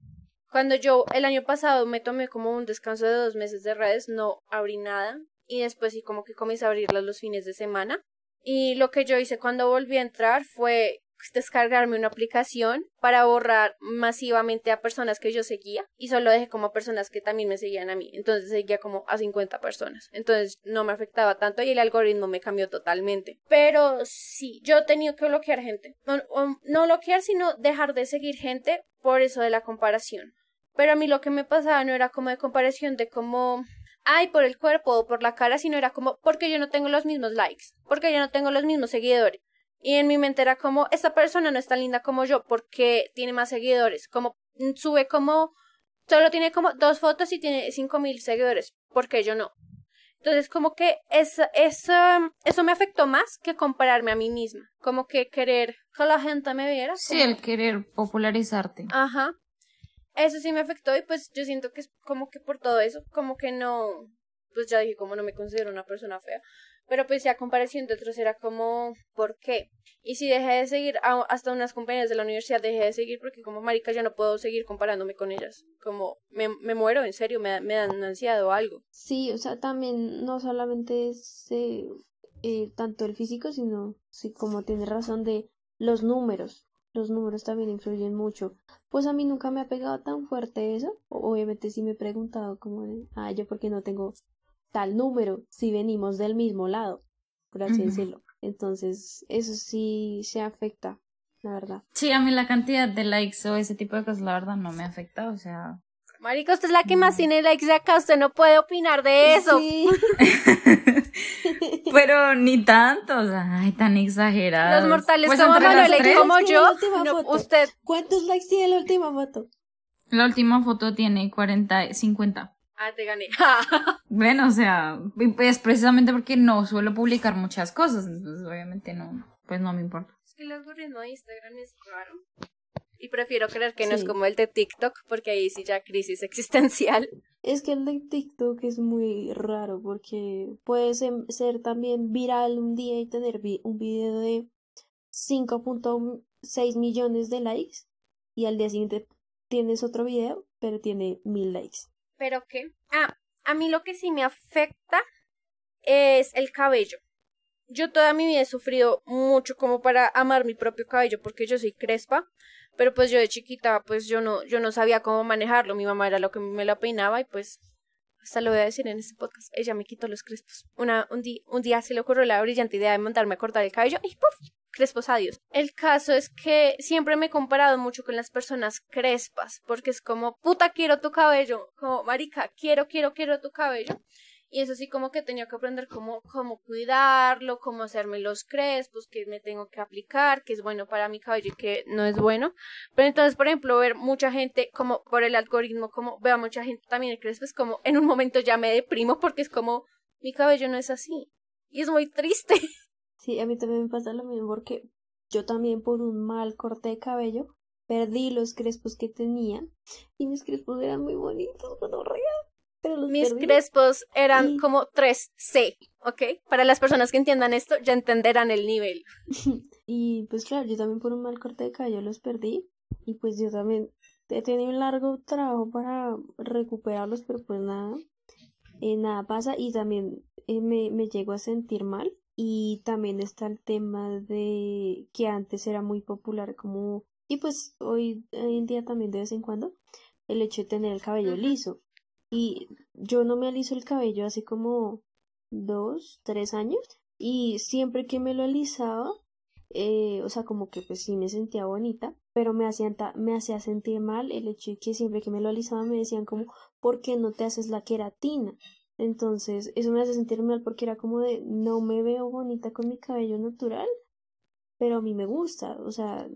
Cuando yo el año pasado me tomé como un descanso de dos meses de redes, no abrí nada y después sí como que comencé a abrirlas los fines de semana. Y lo que yo hice cuando volví a entrar fue descargarme una aplicación para borrar masivamente a personas que yo seguía y solo dejé como personas que también me seguían a mí. Entonces seguía como a 50 personas. Entonces no me afectaba tanto y el algoritmo me cambió totalmente. Pero sí, yo he tenido que bloquear gente. No, no bloquear, sino dejar de seguir gente por eso de la comparación. Pero a mí lo que me pasaba no era como de comparación de como ay, por el cuerpo o por la cara, sino era como, porque yo no tengo los mismos likes, porque yo no tengo los mismos seguidores. Y en mi mente era como, esta persona no es tan linda como yo, porque tiene más seguidores, como mm, sube como, solo tiene como dos fotos y tiene cinco mil seguidores, porque yo no. Entonces, como que esa, esa, eso me afectó más que compararme a mí misma. Como que querer que la gente me viera. Sí, el querer popularizarte. Ajá. Eso sí me afectó y pues yo siento que es como que por todo eso, como que no, pues ya dije como no me considero una persona fea, pero pues ya comparación de otros era como, ¿por qué? Y si dejé de seguir hasta unas compañeras de la universidad, dejé de seguir porque como marica ya no puedo seguir comparándome con ellas, como me, me muero, en serio, me, me dan ansiedad o algo. Sí, o sea, también no solamente es eh, eh, tanto el físico, sino, sí, como tiene razón de los números, los números también influyen mucho. Pues a mí nunca me ha pegado tan fuerte eso. Obviamente sí me he preguntado como ah, yo porque no tengo tal número si venimos del mismo lado, por así decirlo. Entonces, eso sí se afecta, la verdad. Sí, a mí la cantidad de likes o ese tipo de cosas, la verdad, no me afecta, o sea... Marica, usted es la que más tiene likes de acá, usted no puede opinar de eso. Sí. Pero ni tanto, o sea, ay, tan exagerado. Los mortales pues como Manuel, como yo, usted. ¿Cuántos likes tiene la última foto? La última foto tiene 40, 50. Ah, te gané. bueno, o sea, es precisamente porque no suelo publicar muchas cosas, entonces obviamente no, pues no me importa. Es que el algoritmo de Instagram es raro. Y prefiero creer que no es como el de TikTok, porque ahí sí ya crisis existencial. Es que el de TikTok es muy raro, porque puede ser también viral un día y tener un video de 5.6 millones de likes, y al día siguiente tienes otro video, pero tiene mil likes. ¿Pero qué? Ah, a mí lo que sí me afecta es el cabello. Yo toda mi vida he sufrido mucho como para amar mi propio cabello porque yo soy crespa pero pues yo de chiquita, pues yo no, yo no sabía cómo manejarlo. Mi mamá era lo que me lo peinaba y pues hasta lo voy a decir en este podcast. Ella me quitó los crespos. Una, un, día, un día se le ocurrió la brillante idea de mandarme a cortar el cabello y ¡puf! Crespos, adiós. El caso es que siempre me he comparado mucho con las personas crespas, porque es como, puta, quiero tu cabello, como, marica, quiero, quiero, quiero tu cabello. Y eso sí como que tenía que aprender cómo, cómo cuidarlo, cómo hacerme los crespos, que me tengo que aplicar, que es bueno para mi cabello y que no es bueno. Pero entonces, por ejemplo, ver mucha gente, como por el algoritmo, como veo a mucha gente también en crespos, como en un momento ya me deprimo porque es como, mi cabello no es así. Y es muy triste. Sí, a mí también me pasa lo mismo porque yo también por un mal corte de cabello perdí los crespos que tenía y mis crespos eran muy bonitos, cuando real. Mis crespos eran como 3C, ¿ok? Para las personas que entiendan esto, ya entenderán el nivel. y pues claro, yo también por un mal corte de cabello los perdí. Y pues yo también he tenido un largo trabajo para recuperarlos, pero pues nada, eh, nada pasa. Y también eh, me, me llego a sentir mal. Y también está el tema de que antes era muy popular como... Y pues hoy, en día también de vez en cuando, el hecho de tener el cabello liso. Y yo no me aliso el cabello hace como dos, tres años. Y siempre que me lo alisaba, eh, o sea, como que pues sí me sentía bonita, pero me, hacían me hacía sentir mal el hecho de que siempre que me lo alisaba me decían como, ¿por qué no te haces la queratina? Entonces, eso me hace sentir mal porque era como de, no me veo bonita con mi cabello natural, pero a mmí me gusta, o sea,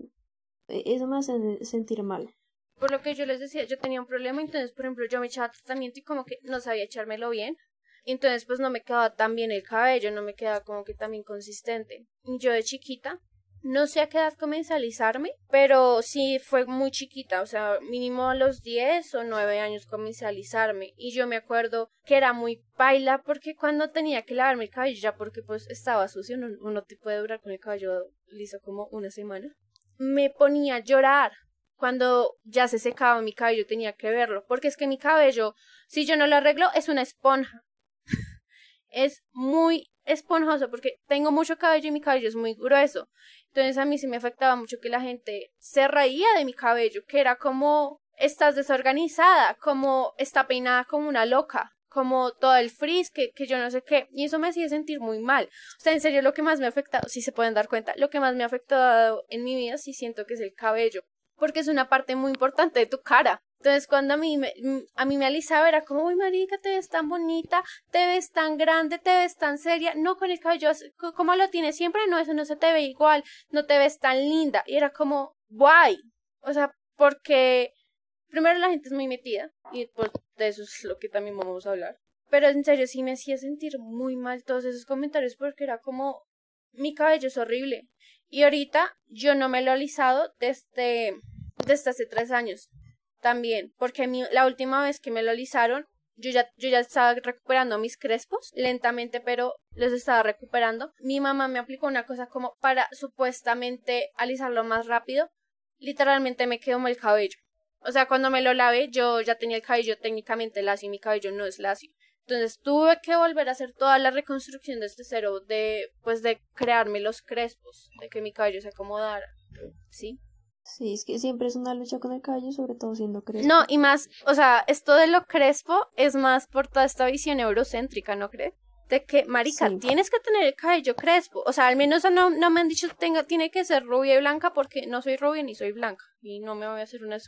e-, eso me hace sentir mal por lo que yo les decía, yo tenía un problema, entonces, por ejemplo, yo me echaba tratamiento y como que no sabía echármelo bien. Entonces, pues no me quedaba tan bien el cabello, no me quedaba como que tan bien consistente. Y yo de chiquita, no sé a qué edad alisarme, pero sí fue muy chiquita, o sea, mínimo a los 10 o 9 años alisarme. Y yo me acuerdo que era muy paila porque cuando tenía que lavarme el cabello, ya porque pues estaba sucio, uno, uno te puede durar con el cabello liso como una semana, me ponía a llorar cuando ya se secaba mi cabello tenía que verlo, porque es que mi cabello, si yo no lo arreglo, es una esponja. es muy esponjoso porque tengo mucho cabello y mi cabello es muy grueso. Entonces a mí sí me afectaba mucho que la gente se reía de mi cabello, que era como estás desorganizada, como está peinada como una loca, como todo el frizz, que, que yo no sé qué, y eso me hacía sentir muy mal. O sea, en serio, lo que más me ha afectado, si se pueden dar cuenta, lo que más me ha afectado en mi vida sí siento que es el cabello, porque es una parte muy importante de tu cara. Entonces, cuando a mí me, a mí me alisaba, era como, uy, marica, te ves tan bonita, te ves tan grande, te ves tan seria. No, con el cabello, como lo tienes siempre, no, eso no se te ve igual, no te ves tan linda. Y era como, guay. O sea, porque primero la gente es muy metida, y pues de eso es lo que también vamos a hablar. Pero en serio, sí me hacía sentir muy mal todos esos comentarios porque era como, mi cabello es horrible. Y ahorita yo no me lo he alisado desde, desde hace tres años también, porque la última vez que me lo alisaron, yo ya, yo ya estaba recuperando mis crespos, lentamente, pero los estaba recuperando. Mi mamá me aplicó una cosa como para supuestamente alisarlo más rápido. Literalmente me quedó mal el cabello. O sea, cuando me lo lavé, yo ya tenía el cabello técnicamente lacio y mi cabello no es lacio. Entonces tuve que volver a hacer toda la reconstrucción de este cero, de, pues de crearme los crespos, de que mi cabello se acomodara. ¿Sí? Sí, es que siempre es una lucha con el cabello, sobre todo siendo crespo. No, y más, o sea, esto de lo crespo es más por toda esta visión eurocéntrica, ¿no crees? De que, marica, tienes que tener el cabello crespo. O sea, al menos no, no me han dicho tenga, tiene que ser rubia y blanca porque no soy rubia ni soy blanca. Y no me voy a hacer una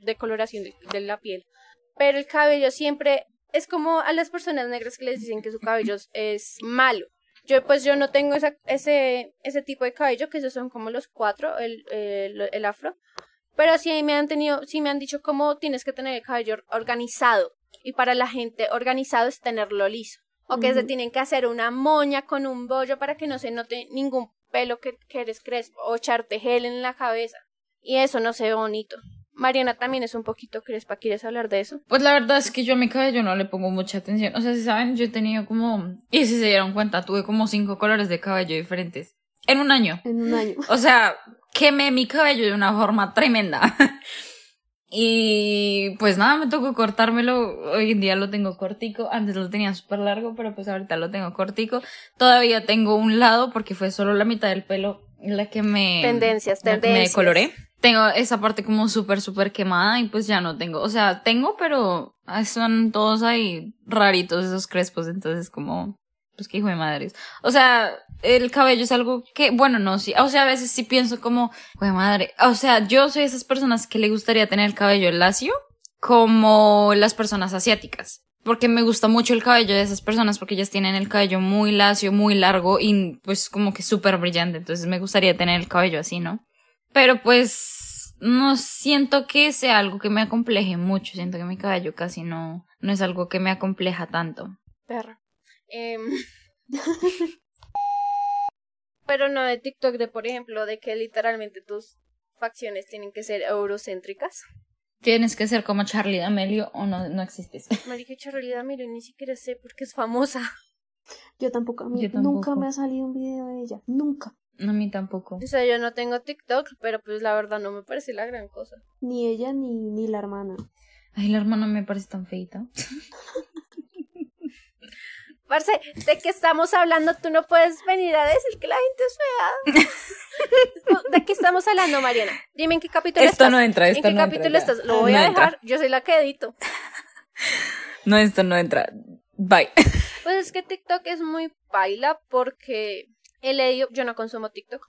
decoloración de, de la piel. Pero el cabello siempre es como a las personas negras que les dicen que su cabello es malo. Yo pues yo no tengo esa, ese, ese tipo de cabello, que esos son como los cuatro, el, el, el afro. Pero sí me han tenido, sí me han dicho cómo tienes que tener el cabello organizado. Y para la gente organizado es tenerlo liso. O que se tienen que hacer una moña con un bollo para que no se note ningún pelo que, que eres crespo. O echarte gel en la cabeza. Y eso no se ve bonito. Mariana también es un poquito crespa, ¿quieres hablar de eso? Pues la verdad es que yo a mi cabello no le pongo mucha atención. O sea, si saben, yo he tenido como, y si se dieron cuenta, tuve como cinco colores de cabello diferentes. En un año. En un año. O sea, quemé mi cabello de una forma tremenda. y pues nada, me tocó cortármelo. Hoy en día lo tengo cortico. Antes lo tenía súper largo, pero pues ahorita lo tengo cortico. Todavía tengo un lado porque fue solo la mitad del pelo la que me... Tendencias, tendencias. me coloré tengo esa parte como súper, súper quemada y pues ya no tengo. O sea, tengo, pero son todos ahí raritos esos crespos, entonces como, pues qué hijo de madres. O sea, el cabello es algo que, bueno, no, sí. O sea, a veces sí pienso como, hijo de madre. O sea, yo soy esas personas que le gustaría tener el cabello lacio como las personas asiáticas. Porque me gusta mucho el cabello de esas personas porque ellas tienen el cabello muy lacio, muy largo y pues como que súper brillante. Entonces me gustaría tener el cabello así, ¿no? Pero pues no siento que sea algo que me acompleje mucho. Siento que mi cabello casi no, no es algo que me acompleja tanto. Perra. Em, Pero no de TikTok, de por ejemplo, de que literalmente tus facciones tienen que ser eurocéntricas. Tienes que ser como Charlie D'Amelio o no, no existes. Marica, Charlie D'Amelio ni siquiera sé porque es famosa. Yo tampoco, a mí nunca me ha salido un video de ella, nunca. No, a mí tampoco. O sea, yo no tengo TikTok, pero pues la verdad no me parece la gran cosa. Ni ella ni, ni la hermana. Ay, la hermana me parece tan feita. Parce, ¿de qué estamos hablando? Tú no puedes venir a decir que la gente es fea. ¿De qué estamos hablando, Mariana? Dime en qué capítulo esto estás. no entra, esto ¿En qué no capítulo entra, estás? Lo voy No a entra. dejar. Yo soy la que edito. No, esto no entra. Bye. Pues es que TikTok es muy baila porque he leído, yo no consumo TikTok.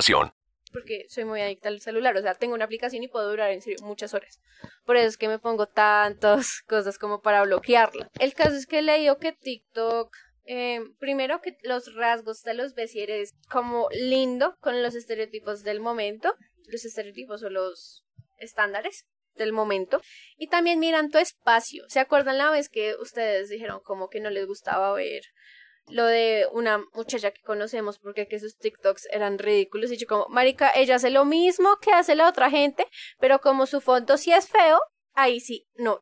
Porque soy muy adicta al celular, o sea, tengo una aplicación y puedo durar en serio muchas horas. Por eso es que me pongo tantas cosas como para bloquearla. El caso es que leído que TikTok eh, primero que los rasgos de los ves eres como lindo con los estereotipos del momento, los estereotipos o los estándares del momento y también miran tu espacio. ¿Se acuerdan la vez que ustedes dijeron como que no les gustaba ver lo de una muchacha que conocemos porque que sus TikToks eran ridículos y yo como, marica, ella hace lo mismo que hace la otra gente, pero como su fondo sí es feo, ahí sí, no,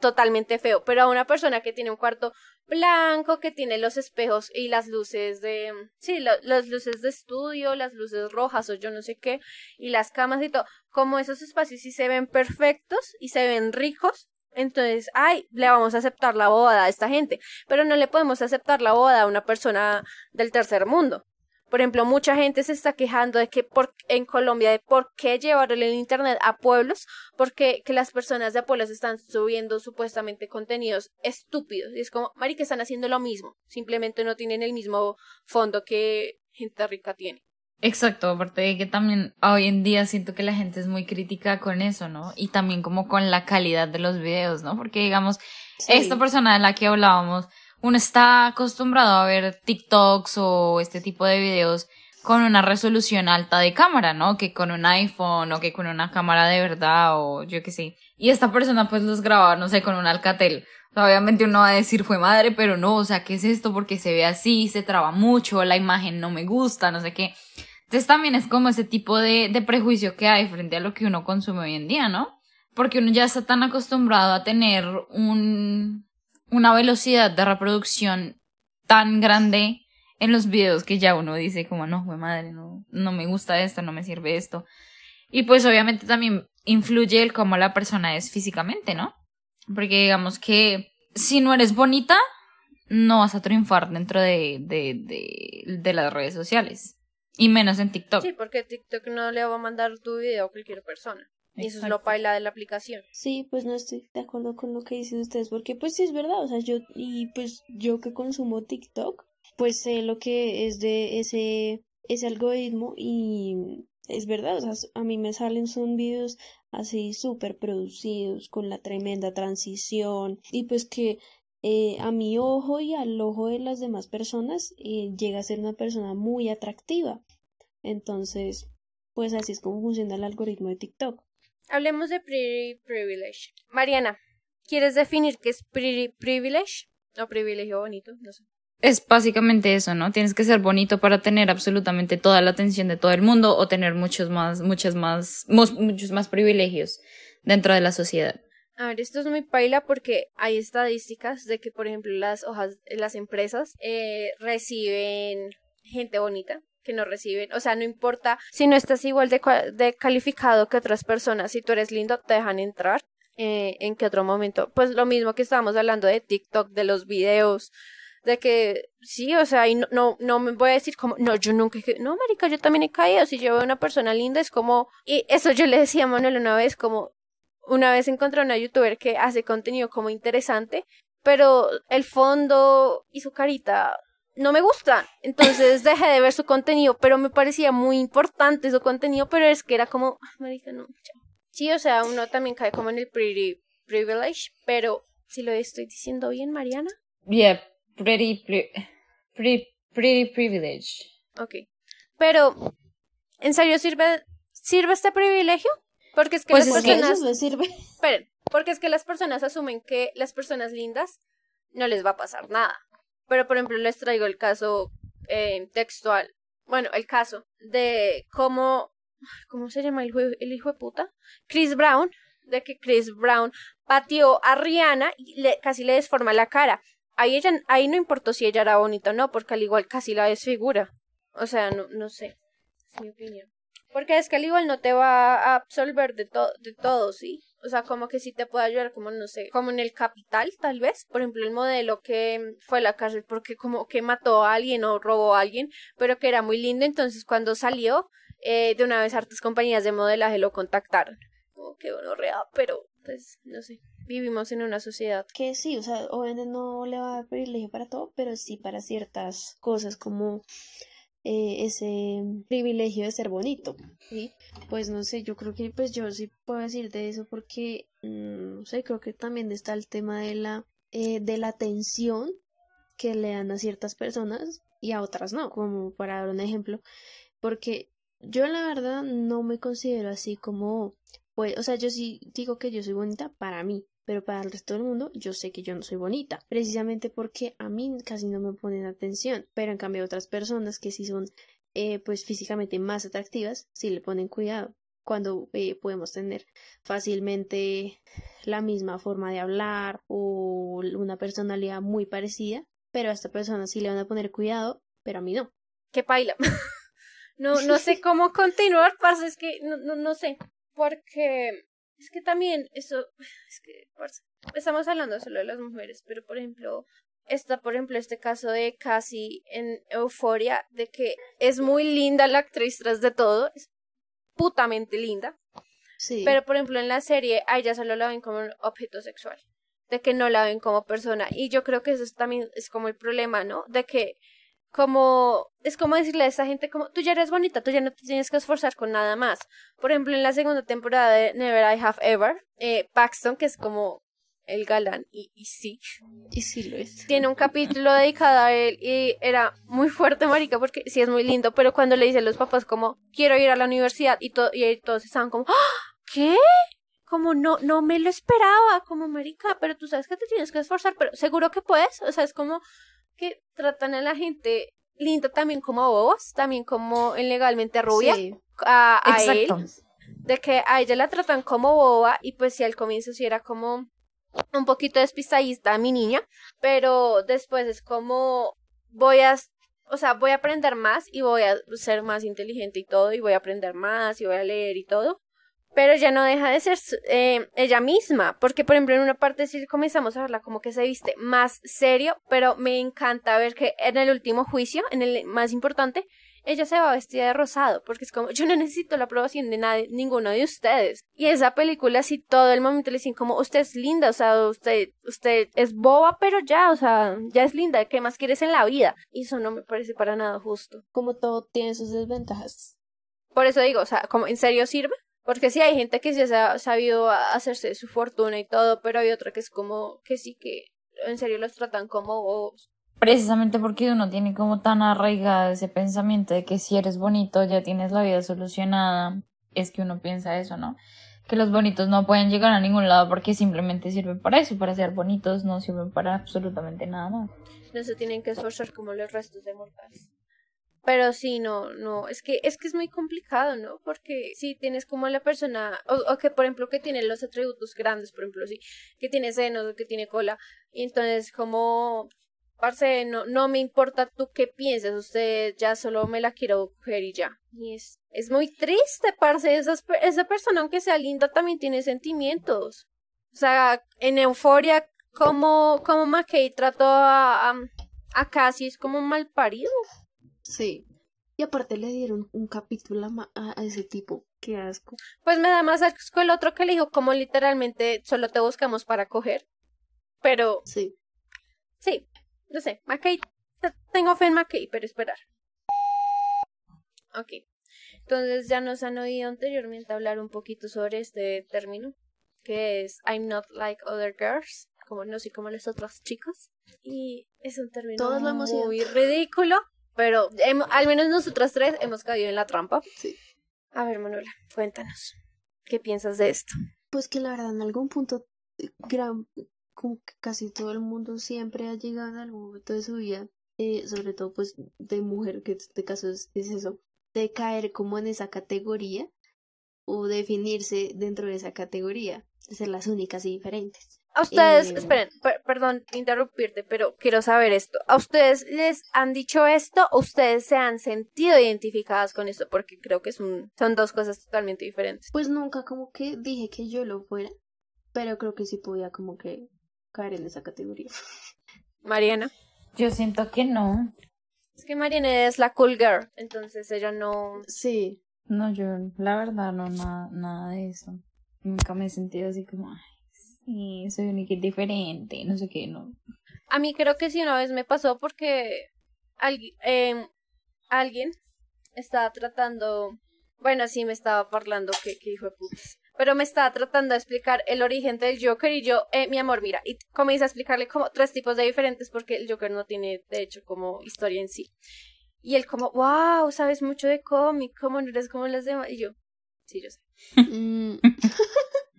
totalmente feo, pero a una persona que tiene un cuarto blanco, que tiene los espejos y las luces de, sí, las luces de estudio, las luces rojas o yo no sé qué, y las camas y todo, como esos espacios sí se ven perfectos y se ven ricos, entonces, ay, le vamos a aceptar la boda a esta gente, pero no le podemos aceptar la boda a una persona del tercer mundo. Por ejemplo, mucha gente se está quejando de que por, en Colombia de por qué llevar el internet a pueblos, porque que las personas de pueblos están subiendo supuestamente contenidos estúpidos. Y es como, Mari, que están haciendo lo mismo, simplemente no tienen el mismo fondo que gente rica tiene. Exacto, aparte de que también hoy en día siento que la gente es muy crítica con eso, ¿no? Y también como con la calidad de los videos, ¿no? Porque digamos, esta persona de la que hablábamos, uno está acostumbrado a ver TikToks o este tipo de videos con una resolución alta de cámara, ¿no? Que con un iPhone o que con una cámara de verdad o yo qué sé. Y esta persona pues los graba, no sé, con un Alcatel. obviamente uno va a decir fue madre, pero no, o sea, ¿qué es esto? Porque se ve así, se traba mucho, la imagen no me gusta, no sé qué. Entonces también es como ese tipo de, prejuicio que hay frente a lo que uno consume hoy en día, ¿no? Porque uno ya está tan acostumbrado a tener un, una velocidad de reproducción tan grande en los videos que ya uno dice como no, madre, no, no me gusta esto, no me sirve esto. Y pues obviamente también influye el cómo la persona es físicamente, ¿no? Porque digamos que si no eres bonita, no vas a triunfar dentro de, de, de, de las redes sociales. Y menos en TikTok. Sí, porque TikTok no le va a mandar tu video a cualquier persona. Y eso es lo paila de la aplicación. Sí, pues no estoy de acuerdo con lo que dicen ustedes, porque pues sí es verdad, o sea, yo, y pues yo que consumo TikTok, pues sé lo que es de ese, ese algoritmo y es verdad, o sea, a mí me salen son videos así súper producidos, con la tremenda transición, y pues que eh, a mi ojo y al ojo de las demás personas eh, llega a ser una persona muy atractiva. Entonces, pues así es como funciona el algoritmo de TikTok. Hablemos de pretty privilege. Mariana, ¿quieres definir qué es pretty privilege? O privilegio bonito, no sé. Es básicamente eso, ¿no? Tienes que ser bonito para tener absolutamente toda la atención de todo el mundo o tener muchos más, muchas más, muchos más privilegios dentro de la sociedad. A ver, esto es muy paila porque hay estadísticas de que, por ejemplo, las hojas, las empresas eh, reciben gente bonita que no reciben, o sea, no importa si no estás igual de, calificado que otras personas, si tú eres lindo, te dejan entrar. Eh, en qué otro momento, pues lo mismo que estábamos hablando de TikTok, de los videos, de que sí, o sea, y no, no, no me voy a decir como, no, yo nunca, no, marica, yo también he caído, si yo veo a una persona linda es como, y eso yo le decía a Manuel una vez, como, una vez encontré a una youtuber que hace contenido como interesante, pero el fondo y su carita no me gusta. Entonces dejé de ver su contenido, pero me parecía muy importante su contenido, pero es que era como, ah, marica, no. Sí, o sea, uno también cae como en el pretty privilege, pero si lo estoy diciendo bien, Mariana. Yeah, pretty, pretty, pretty privilege. Ok. Pero, ¿en serio sirve, sirve este privilegio? Porque es que pues las personas... sirve. Esperen, porque es que las personas asumen que las personas lindas no les va a pasar nada. Pero, por ejemplo, les traigo el caso eh, textual. Bueno, el caso de cómo... ¿Cómo se llama el, el hijo de puta? Chris Brown. De que Chris Brown pateó a Rihanna y le, casi le desforma la cara. Ahí, ella, ahí no importó si ella era bonita o no, porque al igual casi la desfigura. O sea, no, no sé. Es mi opinión. Porque es que al igual no te va a absolver de, todo de todo, ¿sí? O sea, como que sí te puede ayudar, como no sé, como en el capital, tal vez. Por ejemplo, el modelo que fue a la cárcel porque como que mató a alguien o robó a alguien, pero que era muy lindo. Entonces, cuando salió, eh, de una vez hartas compañías de modelaje lo contactaron. Como que bueno, real, pero pues no sé. Vivimos en una sociedad. Que sí, o sea, obviamente no le va a dar privilegio para todo, pero sí para ciertas cosas como eh, ese privilegio de ser bonito, ¿sí? Pues no sé, yo creo que pues yo sí puedo decir de eso porque, mm, no sé, creo que también está el tema de la, eh, de la atención que le dan a ciertas personas y a otras no, como para dar un ejemplo, porque yo la verdad no me considero así como, pues, o sea, yo sí digo que yo soy bonita para mí, pero para el resto del mundo yo sé que yo no soy bonita, precisamente porque a mí casi no me ponen atención, pero en cambio otras personas que sí son eh, pues físicamente más atractivas, sí le ponen cuidado cuando eh, podemos tener fácilmente la misma forma de hablar o una personalidad muy parecida, pero a esta persona sí le van a poner cuidado, pero a mí no. Que paila. no, no sé cómo continuar, parce, es que no, no, no sé, porque es que también eso, es que estamos hablando solo de las mujeres, pero por ejemplo, está por ejemplo este caso de Cassie en Euforia, de que es muy linda la actriz tras de todo, es putamente linda. Sí. Pero por ejemplo en la serie a ella solo la ven como un objeto sexual, de que no la ven como persona. Y yo creo que eso también es como el problema, ¿no? De que como es como decirle a esa gente como tú ya eres bonita, tú ya no te tienes que esforzar con nada más. Por ejemplo, en la segunda temporada de Never I Have Ever, eh, Paxton, que es como el galán, y, y sí. Y sí lo es. Tiene un capítulo dedicado a él y era muy fuerte, marica, porque sí es muy lindo, pero cuando le dicen los papás como, quiero ir a la universidad, y, to y todos estaban como, ¡Ah! ¿qué? Como no, no me lo esperaba, como marica, pero tú sabes que te tienes que esforzar, pero seguro que puedes, o sea, es como que tratan a la gente linda también como bobos, también como ilegalmente rubia a, a él, de que a ella la tratan como boba y pues si al comienzo sí era como un poquito despistadista mi niña, pero después es como voy a, o sea, voy a aprender más y voy a ser más inteligente y todo y voy a aprender más y voy a leer y todo pero ya no deja de ser eh, ella misma, porque por ejemplo en una parte sí comenzamos a verla como que se viste más serio, pero me encanta ver que en el último juicio, en el más importante, ella se va vestida de rosado, porque es como, yo no necesito la aprobación de nadie, ninguno de ustedes. Y esa película sí todo el momento le dicen como, usted es linda, o sea, usted, usted es boba, pero ya, o sea, ya es linda, ¿qué más quieres en la vida? Y eso no me parece para nada justo. Como todo tiene sus desventajas. Por eso digo, o sea, como, ¿en serio sirve? Porque sí hay gente que sí ha sabido hacerse su fortuna y todo, pero hay otra que es como que sí que en serio los tratan como bobos. Precisamente porque uno tiene como tan arraigado ese pensamiento de que si eres bonito ya tienes la vida solucionada, es que uno piensa eso, ¿no? Que los bonitos no pueden llegar a ningún lado porque simplemente sirven para eso, para ser bonitos, no sirven para absolutamente nada más. No se tienen que esforzar como los restos de mortales. Pero sí, no, no, es que, es que es muy complicado, ¿no? Porque si tienes como la persona, o, que por ejemplo que tiene los atributos grandes, por ejemplo, sí, que tiene senos o que tiene cola, y entonces como, parce, no, no me importa tú qué pienses, usted ya solo me la quiero coger y ya. Y es, es muy triste, parce, esas, esa persona, aunque sea linda, también tiene sentimientos. O sea, en euforia, como, como McKay trató a, a, a Cassie, es como mal parido. Sí. Y aparte le dieron un capítulo a, ese tipo. Qué asco. Pues me da más asco el otro que le dijo como literalmente solo te buscamos para coger. Pero... Sí. Sí. No sé. McKay. Tengo fe en McKay, pero esperar. Ok. Entonces ya nos han oído anteriormente hablar un poquito sobre este término. Que es I'm not like other girls. Como no soy como las otras chicas. Y es un término muy ridículo pero al menos nosotras tres hemos caído en la trampa. Sí. A ver, Manuela, cuéntanos. ¿Qué piensas de esto? Pues que la verdad, en algún punto, gran, como que casi todo el mundo siempre ha llegado en algún momento de su vida, eh, sobre todo pues de mujer, que en este caso es, es eso, de caer como en esa categoría o definirse dentro de esa categoría, de ser las únicas y diferentes. A ustedes, esperen, perdón interrumpirte, pero quiero saber esto. ¿A ustedes les han dicho esto o ustedes se han sentido identificadas con esto? Porque creo que son, son dos cosas totalmente diferentes. Pues nunca como que dije que yo lo fuera, pero creo que sí podía como que caer en esa categoría. Mariana. Yo siento que no. Es que Mariana es la cool girl, entonces ella no... Sí. No, yo la verdad no, nada, nada de eso. Nunca me he sentido así como, sí, soy única y diferente, no sé qué, no. A mí creo que sí una vez me pasó porque alguien, em, alguien estaba tratando, bueno, sí me estaba parlando que, que hijo de putas, pero me estaba tratando de explicar el origen del Joker y yo, eh, mi amor, mira, y comienza a explicarle como tres tipos de diferentes porque el Joker no tiene, de hecho, como historia en sí. Y él como, wow, sabes mucho de cómic, ¿cómo no eres como las demás? Y yo, sí, yo sé.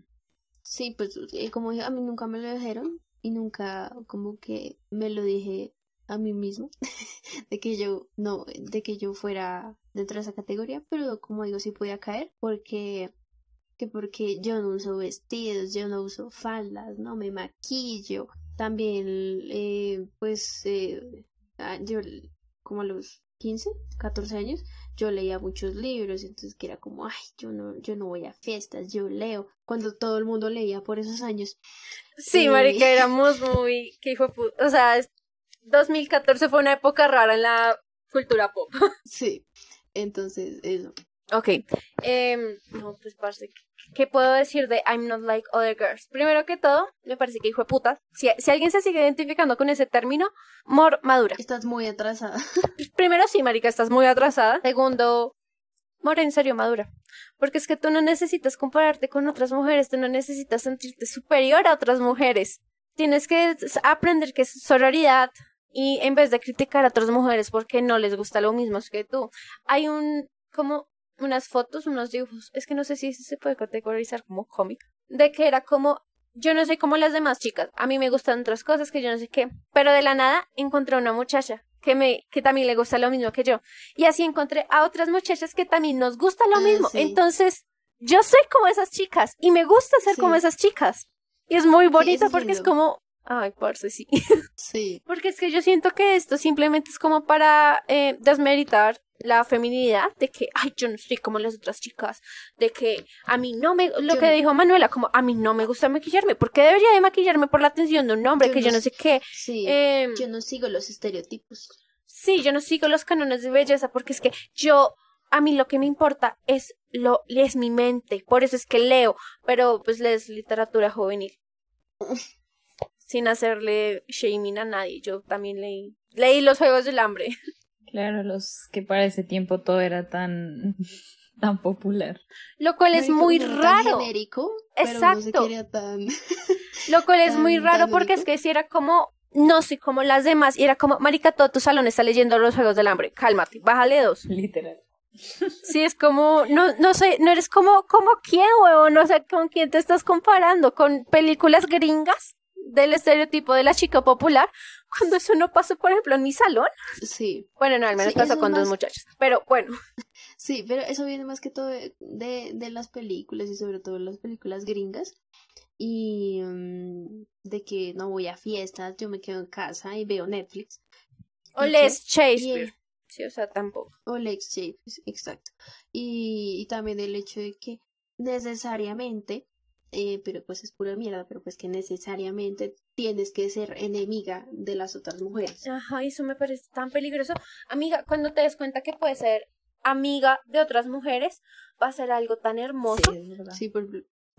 Sí, pues eh, como dije, a mí nunca me lo dijeron y nunca como que me lo dije a mí mismo de que yo no de que yo fuera dentro de esa categoría pero como digo sí podía caer porque que porque yo no uso vestidos yo no uso faldas no me maquillo. También eh, pues eh, yo como a los 15 14 años yo leía muchos libros entonces que era como ay yo no yo no voy a fiestas yo leo cuando todo el mundo leía por esos años Sí, Y- marica, éramos muy, que hijo de puta, o sea, es- 2014 fue una época rara en la cultura pop. Sí, entonces eso. Ok, em, no, pues parce, ¿qué- ¿qué puedo decir de I'm not like other girls? Primero que todo, me parece que hijo de puta, si, si alguien se sigue identificando con ese término, mor madura. Estás muy atrasada. Primero sí, marica, estás muy atrasada. Segundo, mor en serio madura. Porque es que tú no necesitas compararte con otras mujeres, tú no necesitas sentirte superior a otras mujeres. Tienes que aprender que es sororidad y en vez de criticar a otras mujeres porque no les gusta lo mismo que tú. Hay un, como unas fotos, unos dibujos, es que no sé si se puede categorizar como cómic, de que era como, yo no soy como las demás chicas, a mí me gustan otras cosas que yo no sé qué, pero de la nada encontré una muchacha que me, que también le gusta lo mismo que yo. Y así encontré a otras muchachas que también nos gusta lo Ah, mismo. sí. Entonces, yo soy como esas chicas y me gusta ser como esas chicas. Y es muy bonito es porque es como, ay, parce, sí. Sí. Porque es que yo siento que esto simplemente es como para eh, desmeritar la feminidad de que, ay, yo no soy como las otras chicas, de que a mí no me, lo Yo que no- dijo Manuela, como a mí no me gusta maquillarme, ¿por qué debería de maquillarme por la atención de un hombre Yo que no yo no sé qué? Sí. Em, yo no sigo los estereotipos. Sí, yo no sigo los cánones de belleza porque es que yo, a mí lo que me importa es lo, es mi mente, por eso es que leo, pero pues lees literatura juvenil. Sin hacerle shaming a nadie, yo también leí, leí los Juegos del Hambre. Claro, los que para ese tiempo todo era tan, tan popular. Lo cual es muy tan raro. genérico, pero no se Exacto. tan... Lo cual es muy raro porque es que si era como, no soy como las demás, y era como, marica, todo tu salón está leyendo los Juegos del Hambre, cálmate, bájale dos. Literal. Sí, es como, no, no sé, no eres como, como quién, huevo, no sé con quién te estás comparando, con películas gringas del estereotipo de la chica popular, cuando eso no pasó, por ejemplo, en mi salón. Sí. Bueno, no, al menos Sí, pasó con dos muchachos, pero bueno. Sí, pero eso viene más que todo de, de, de las películas y sobre todo las películas gringas. Y mm, de que no voy a fiestas, yo me quedo en casa y veo Netflix. O ¿Y Les qué? Shakespeare. Sí, o sea, tampoco. O Lex Shakespeare, exacto. Y, y también el hecho de que necesariamente, eh, pero pues es pura mierda, pero pues que necesariamente tienes que ser enemiga de las otras mujeres. Ajá, y eso me parece tan peligroso. Amiga, cuando te des cuenta que puedes ser amiga de otras mujeres, va a ser algo tan hermoso. Sí, por,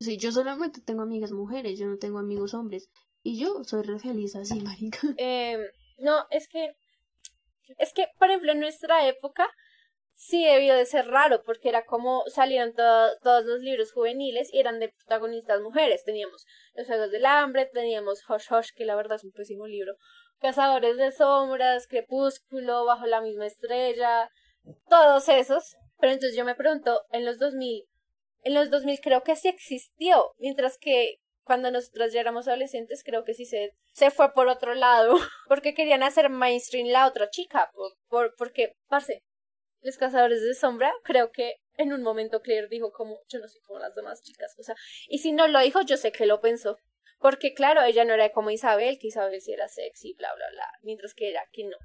Sí, yo solamente tengo amigas mujeres, yo no tengo amigos hombres. Y yo soy re feliz así, marica. Eh, no, es que, es que, por ejemplo, en nuestra época sí debió de ser raro porque era como salieron to- todos los libros juveniles y eran de protagonistas mujeres. Teníamos Los Juegos del Hambre, teníamos Hush Hush, que la verdad es un pésimo libro, Cazadores de Sombras, Crepúsculo, Bajo la misma estrella, todos esos. Pero entonces yo me pregunto, en los 2000, en los 2000 creo que sí existió, mientras que cuando nosotros ya éramos adolescentes creo que sí se, se fue por otro lado, porque querían hacer mainstream la otra chica, por, por, porque, parce, los cazadores de sombra, creo que en un momento Claire dijo como, yo no soy como las demás chicas, o sea, y si no lo dijo, yo sé que lo pensó, porque claro, ella no era como Isabel, que Isabel sí era sexy, bla, bla, bla, mientras que era que no.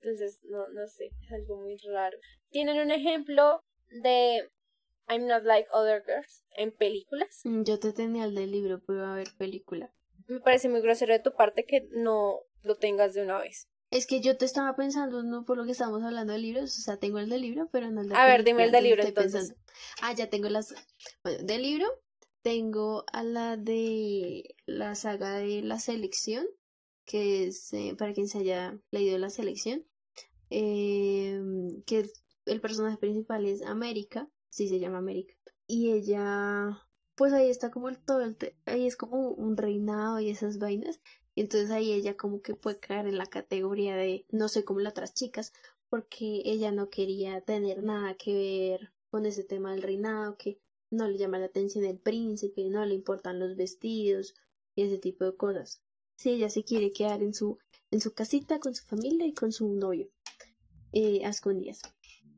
Entonces, no, no sé, es algo muy raro. Tienen un ejemplo de I'm Not Like Other Girls en películas. Mm, Yo te tenía el del libro, pero a ver película. Me parece muy grosero de tu parte que no lo tengas de una vez. Es que yo te estaba pensando, no por lo que estamos hablando de libros, o sea, tengo el del libro, pero no el de A ver, dime película, el del libro, entonces. pensando. Ah, ya tengo las... Bueno, del libro tengo a la de la saga de La Selección, que es, eh, para quien se haya leído La Selección, eh, que el personaje principal es América, sí se llama América, y ella, pues ahí está como el todo, el ahí es como un reinado y esas vainas, y entonces ahí ella como que puede caer en la categoría de no sé como las otras chicas, porque ella no quería tener nada que ver con ese tema del reinado, que no le llama la atención el príncipe, no le importan los vestidos y ese tipo de cosas. Si ella se quiere quedar en su, en su casita con su familia y con su novio, eh, escondidas.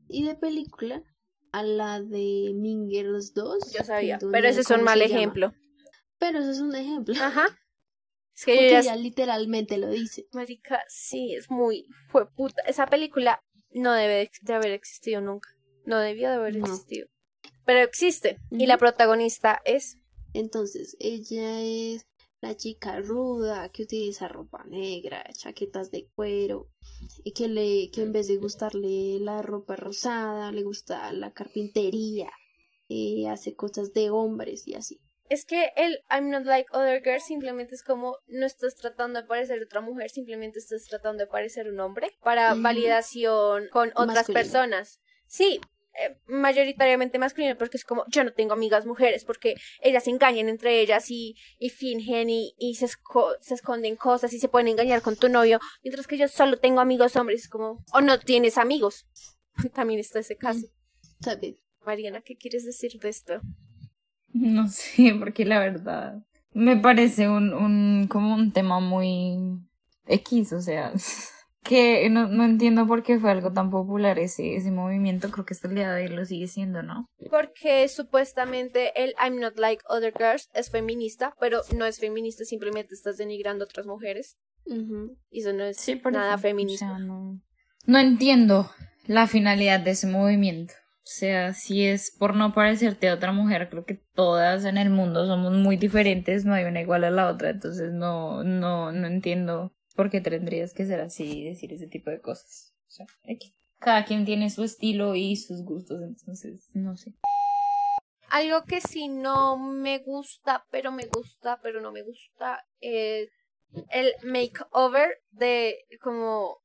Y de película, a la de Mean Girls 2. Yo sabía, pero ese es un ¿cómo mal llama? ejemplo. Pero eso es un ejemplo. Ajá. Es que Porque yo ya- ella literalmente lo dice. Marica, sí, es muy... Fue puta. Esa película no debe de, haber existido nunca. No debió de haber No. existido. Pero existe. Y la protagonista es... Entonces, ella es la chica ruda que utiliza ropa negra, chaquetas de cuero, y que le, que en vez de gustarle la ropa rosada, le gusta la carpintería, y hace cosas de hombres y así. Es que el I'm not like other girls simplemente es como no estás tratando de parecer otra mujer, simplemente estás tratando de parecer un hombre para validación con otras Masculino. personas. Sí, eh, mayoritariamente masculino porque es como yo no tengo amigas mujeres porque ellas se engañan entre ellas y, y fingen y, y se, esco- se esconden cosas y se pueden engañar con tu novio, mientras que yo solo tengo amigos hombres, es como o no tienes amigos. También está ese caso. Mariana, ¿qué quieres decir de esto? No sé, porque la verdad me parece un, un como un tema muy X, o sea, que no, no entiendo por qué fue algo tan popular ese, ese movimiento, creo que hasta el día de hoy lo sigue siendo, ¿no? Porque supuestamente el I'm not like other girls es feminista, pero no es feminista, simplemente estás denigrando a otras mujeres. Y eso no es Sí, por nada eso, feminista. o sea, no, no entiendo la finalidad de ese movimiento. O sea, si es por no parecerte a otra mujer, creo que todas en el mundo somos muy diferentes, no hay una igual a la otra, entonces no, no, no entiendo por qué tendrías que ser así y decir ese tipo de cosas. O sea, X. cada quien tiene su estilo y sus gustos, entonces no sé. Algo que sí no me gusta, pero me gusta, pero no me gusta, es el makeover de como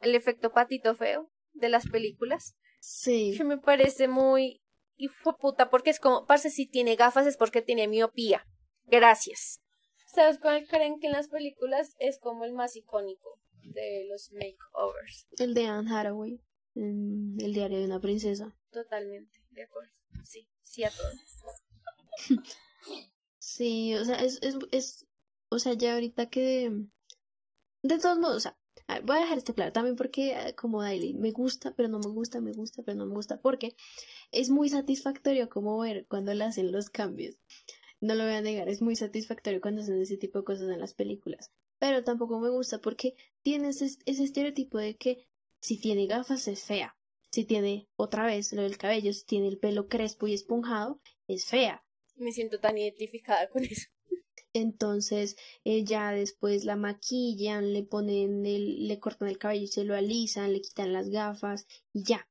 el efecto patito feo de las películas. Sí. Que me parece muy hijo puta, porque es como, parce, si tiene gafas es porque tiene miopía. Gracias. ¿Sabes cuál creen que en las películas es como el más icónico de los makeovers? El de Anne Hathaway, en El diario de una princesa. Totalmente, de acuerdo. Sí, sí a todo. Sí, o sea, es, es, es, o sea, ya ahorita que, de todos modos, o sea, a ver, voy a dejar esto claro también porque eh, como Daily me gusta, pero no me gusta, me gusta, pero no me gusta, porque es muy satisfactorio como ver cuando le hacen los cambios. No lo voy a negar, es muy satisfactorio cuando hacen ese tipo de cosas en las películas, pero tampoco me gusta porque tiene ese, ese estereotipo de que si tiene gafas es fea, si tiene otra vez lo del cabello, si tiene el pelo crespo y esponjado, es fea. Me siento tan identificada con eso. Entonces, eh, ya después la maquillan, le ponen el, le cortan el cabello y se lo alisan, le quitan las gafas y ya,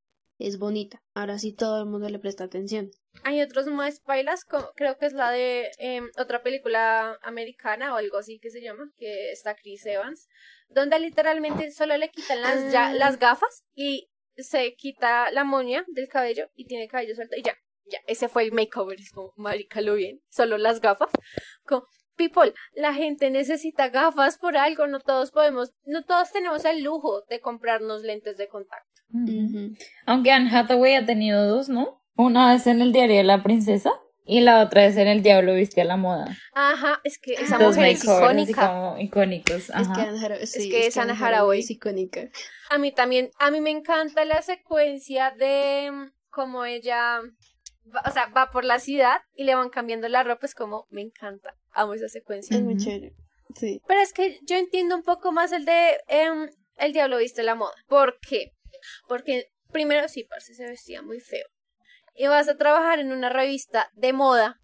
es bonita. Ahora sí todo el mundo le presta atención. Hay otros más bailas, creo que es la de em, otra película americana o algo así que se llama, que está Chris Evans, donde literalmente solo le quitan las, ya, Ah. las gafas y se quita la moña del cabello y tiene el cabello suelto y ya, ya, ese fue el makeover, es como, marica, lo bien, solo las gafas, como, people, la gente necesita gafas por algo, no todos podemos, no todos tenemos el lujo de comprarnos lentes de contacto. Aunque Anne Hathaway ha tenido dos, ¿no? Una vez en el diario de la princesa y la otra vez en el diablo viste a la moda. Ajá, es que esa Dos mujer es icónica. como icónicos. Es que sí, es que es Anne Anne Hathaway. es icónica. A mí también, a mí me encanta la secuencia de cómo ella, va- o sea, va por la ciudad y le van cambiando la ropa, es como, me encanta, amo esa secuencia. Es muy chévere. Sí. Pero es que yo entiendo un poco más el de em, El Diablo Viste la Moda. ¿Por qué? Porque primero sí, parce, se vestía muy feo. Y vas a trabajar en una revista de moda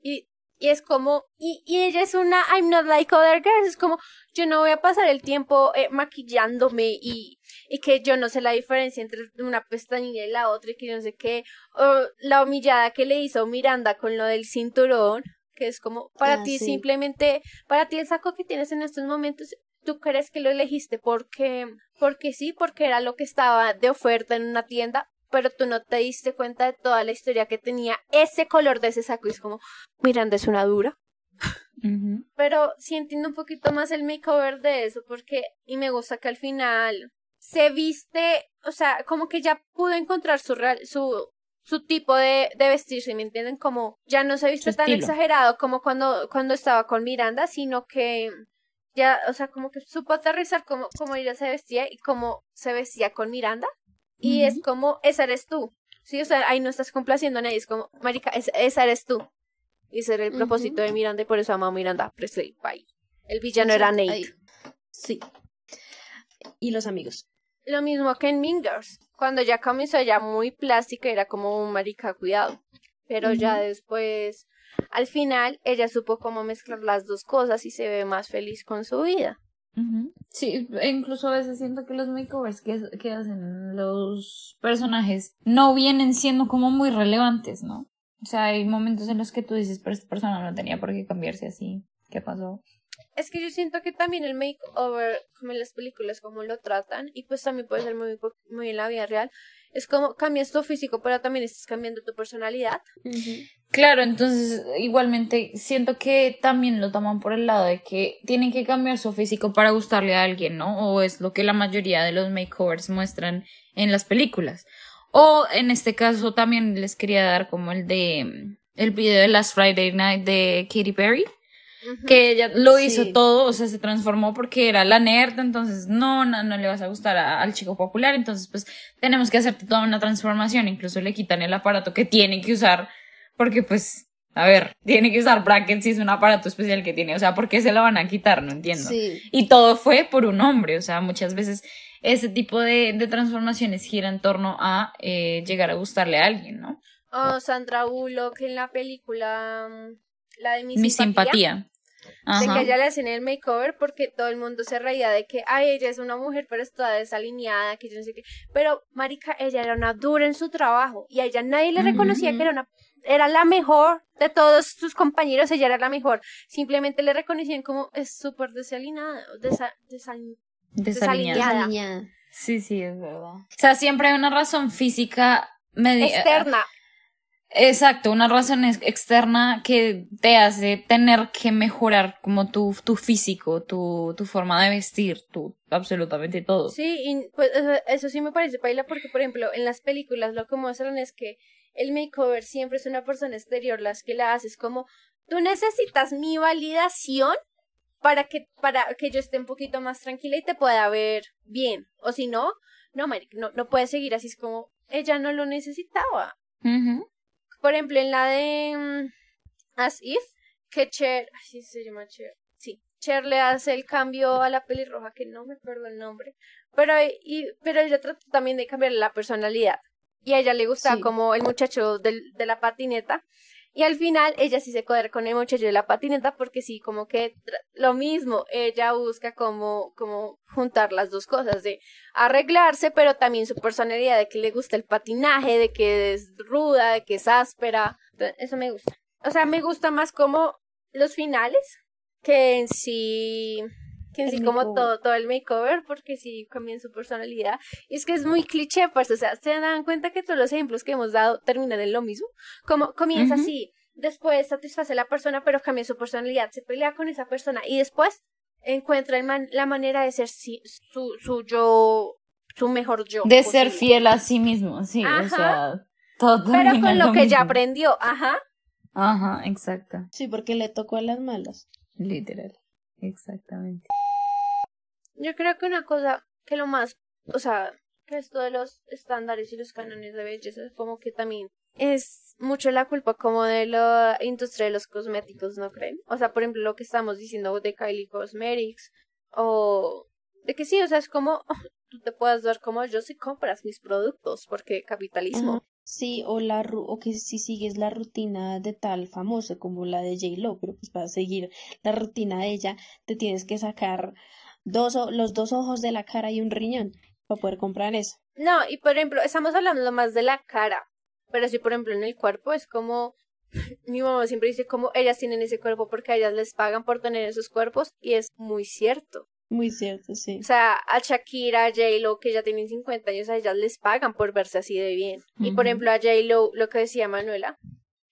y, y es como, y, y ella es una I'm not like other girls, es como, yo no voy a pasar el tiempo eh, maquillándome y, y que yo no sé la diferencia entre una pestañilla y la otra y que yo no sé qué, o la humillada que le hizo Miranda con lo del cinturón, que es como, para Ah, ti sí. simplemente, para ti el saco que tienes en estos momentos, tú crees que lo elegiste porque, porque sí, porque era lo que estaba de oferta en una tienda, pero tú no te diste cuenta de toda la historia que tenía ese color de ese saco y es como, Miranda es una dura. Pero sí entiendo un poquito más el makeover de eso, porque, y me gusta que al final se viste, o sea, como que ya pudo encontrar su real, su, su tipo de, de vestirse, ¿me entienden? Como ya no se viste tan exagerado como cuando, cuando estaba con Miranda, sino que ya, o sea, como que supo aterrizar como, como ella se vestía y cómo se vestía con Miranda. Y es como, esa eres tú. Sí, o sea, ahí no estás complaciendo a nadie, es como, marica, es- esa eres tú. Y ese era el propósito de Miranda y por eso amaba a Miranda Presley. Bye. El villano era Nate. Ahí. Sí. Y los amigos. Lo mismo que en Mean Girls. Cuando ya comenzó ya muy plástica, era como un marica cuidado. Pero ya después, al final, ella supo cómo mezclar las dos cosas y se ve más feliz con su vida. Sí, e incluso a veces siento que los makeovers que, que hacen los personajes no vienen siendo como muy relevantes, ¿no? O sea, hay momentos en los que tú dices, pero esta persona no tenía por qué cambiarse así. ¿Qué pasó? Es que yo siento que también el makeover, como en las películas, como lo tratan, y pues también puede ser muy, muy en la vida real, es como cambias tu físico, pero también estás cambiando tu personalidad. Claro, entonces igualmente siento que también lo toman por el lado de que tienen que cambiar su físico para gustarle a alguien, ¿no? O es lo que la mayoría de los makeovers muestran en las películas. O en este caso también les quería dar como el de el video de Last Friday Night de Katy Perry, que ella lo hizo Sí. todo, o sea, se transformó porque era la nerd, entonces no, no, no le vas a gustar a- al chico popular, entonces pues tenemos que hacerte toda una transformación, incluso le quitan el aparato que tiene que usar, porque pues, a ver, tiene que usar brackets y es un aparato especial que tiene, o sea, ¿por qué se lo van a quitar? No entiendo. Sí. Y todo fue por un hombre, o sea, muchas veces ese tipo de, de transformaciones gira en torno a eh, llegar a gustarle a alguien, ¿no? O Sandra Bullock en la película, mm, la de Mi, Mi simpatía. de Ajá. que a ella le hacen el makeover porque todo el mundo se reía de que, ay, ella es una mujer, pero está desalineada, que yo no sé qué. Pero, marica, ella era una dura en su trabajo y a ella nadie le reconocía que era una era la mejor de todos sus compañeros, ella era la mejor. Simplemente le reconocían como es súper desalineada, desa- desal- Desalineada. desalineada. Sí, sí, es verdad. O sea, siempre hay una razón física media. Externa. Exacto, una razón ex- externa que te hace tener que mejorar como tu, tu físico, tu, tu forma de vestir, tu absolutamente todo. Sí, y pues eso, eso sí me parece paila porque, por ejemplo, en las películas lo que muestran es que el makeover siempre es una persona exterior las que la haces como tú necesitas mi validación para que para que yo esté un poquito más tranquila y te pueda ver bien o si no no no no puedes seguir así es como ella no lo necesitaba. Por ejemplo en la de mm, As If que Cher así se llama Cher sí Cher le hace el cambio a la pelirroja que no me acuerdo el nombre pero y pero ella trató también de cambiarle la personalidad y a ella le gustaba Sí. como el muchacho del, de la patineta y al final ella sí se cuadra con el muchacho de la patineta porque sí, como que lo mismo, ella busca como, como juntar las dos cosas, de arreglarse, pero también su personalidad, de que le gusta el patinaje, de que es ruda, de que es áspera, eso me gusta. O sea, me gusta más como los finales que en sí, que en El sí como makeover. todo, todo el makeover, porque sí cambian su personalidad. Y es que es muy cliché, pues, o sea, se dan cuenta que todos los ejemplos que hemos dado terminan en lo mismo. Como comienza Ujú. así, después satisface a la persona, pero cambia su personalidad, se pelea con esa persona y después encuentra el man- la manera de ser sí- su, su yo, su mejor yo. De ser posible. fiel a sí mismo, sí, o Ajá. sea, todo Pero con en lo que ya mismo. aprendió, ajá. Ajá, exacto. Sí, porque le tocó a las malas. Literal. Exactamente. Yo creo que una cosa que lo más, o sea, que esto de los estándares y los cánones de belleza es como que también es mucho la culpa como de la industria de los cosméticos, ¿no creen? O sea, por ejemplo, lo que estamos diciendo de Kylie Cosmetics o de que sí, o sea, es como tú te puedas dar como yo si compras mis productos porque capitalismo. Sí, o la ru- o que si sigues la rutina de tal famoso como la de J Lo, pero pues para seguir la rutina de ella te tienes que sacar dos o- los dos ojos de la cara y un riñón para poder comprar eso. No, y por ejemplo, estamos hablando más de la cara, pero si por ejemplo en el cuerpo es como mi mamá siempre dice como ellas tienen ese cuerpo porque a ellas les pagan por tener esos cuerpos y es muy cierto. Muy cierto, sí. O sea, a Shakira, a J-Lo, que ya tienen 50 años, a ellas les pagan por verse así de bien. Y por ejemplo a J-Lo, lo que decía Manuela,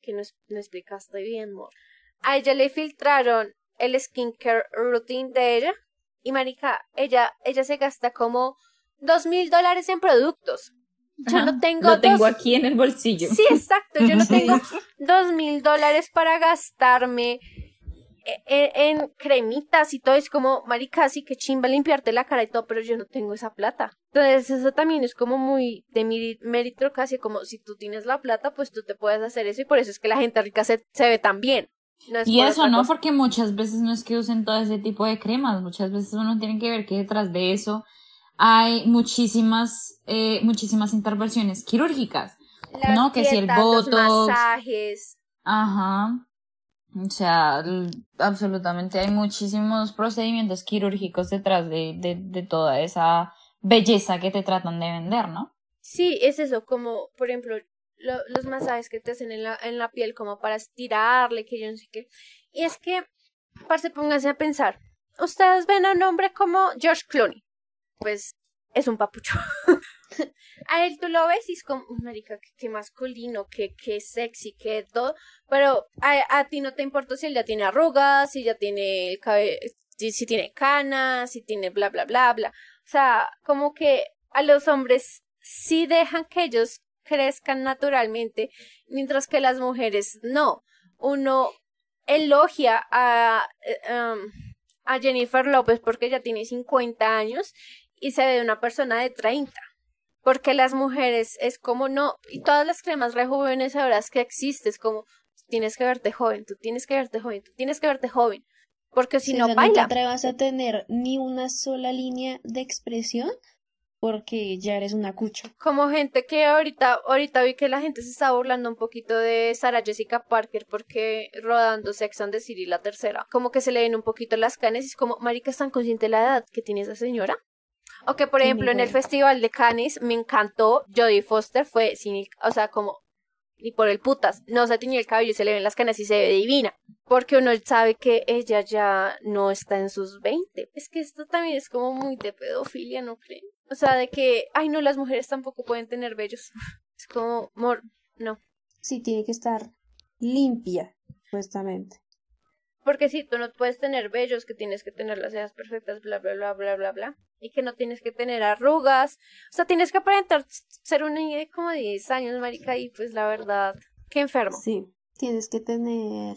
que no, es- no explicaste bien, amor. A ella le filtraron el skincare routine de ella y marica, ella, ella se gasta como dos mil dólares en productos. Yo Ajá, no tengo Lo tengo dos- aquí en el bolsillo. Sí, exacto. Yo no tengo dos mil dólares para gastarme e- e- en, cremitas y todo. Es como, marica, sí que chimba limpiarte la cara y todo, pero yo no tengo esa plata. Entonces, eso también es como muy de mérito casi como si tú tienes la plata, pues tú te puedes hacer eso y por eso es que la gente rica se, se ve tan bien. No es Y eso, ¿no? Porque muchas veces no es que usen todo ese tipo de cremas, muchas veces uno tiene que ver que detrás de eso hay muchísimas, eh, muchísimas intervenciones quirúrgicas, Las ¿no? Que si el los botox, masajes. ajá, o sea, absolutamente hay muchísimos procedimientos quirúrgicos detrás de, de, de toda esa belleza que te tratan de vender, ¿no? Sí, es eso, como por ejemplo lo- los masajes que te hacen en la, en la piel como para estirarle, que yo no sé qué. Y es que, parce, pónganse a pensar, ustedes ven a un hombre como George Clooney, pues es un papucho. a él tú lo ves y es como, "Uy, marica, qué masculino, qué, qué sexy, qué todo, pero a, a ti no te importa si él ya tiene arrugas, si ya tiene el cabello, si, si tiene canas, si tiene bla, bla, bla, bla. O sea, como que a los hombres sí dejan que ellos crezcan naturalmente, mientras que las mujeres no. Uno elogia a, eh, um, a Jennifer López porque ella tiene 50 años y se ve una persona de 30. Porque las mujeres es como no, y todas las cremas rejuvenecedoras que existen, es como tienes que verte joven, tú tienes que verte joven, tú tienes que verte joven, porque si Sí, no sea, no te baila. atrevas a tener ni una sola línea de expresión porque ya eres una cucho. como gente que ahorita, ahorita vi que la gente se está burlando un poquito de Sarah Jessica Parker porque rodando Sex and the City la tercera, como que se le ven un poquito las canes y es como, marica, ¿están conscientes de la edad que tiene esa señora? O que, por Sí, ejemplo, en el. Festival de Cannes me encantó, Jodie Foster fue sin, el- o sea, como, ni por el putas, no se tiñe el cabello y se le ven las canas y se ve divina, porque uno sabe que ella ya no está en sus 20. Es que esto también es como muy de pedofilia, ¿no creen? O sea, de que, ay, no, las mujeres tampoco pueden tener vellos. Es como, mor, no. Sí, tiene que estar limpia, supuestamente. Porque si tú no puedes tener vellos, que tienes que tener las cejas perfectas, bla, bla, bla, bla, bla, bla. Y que no tienes que tener arrugas. O sea, tienes que aparentar ser una niña de como 10 años, marica, y pues la verdad, qué enfermo. Sí, tienes que tener,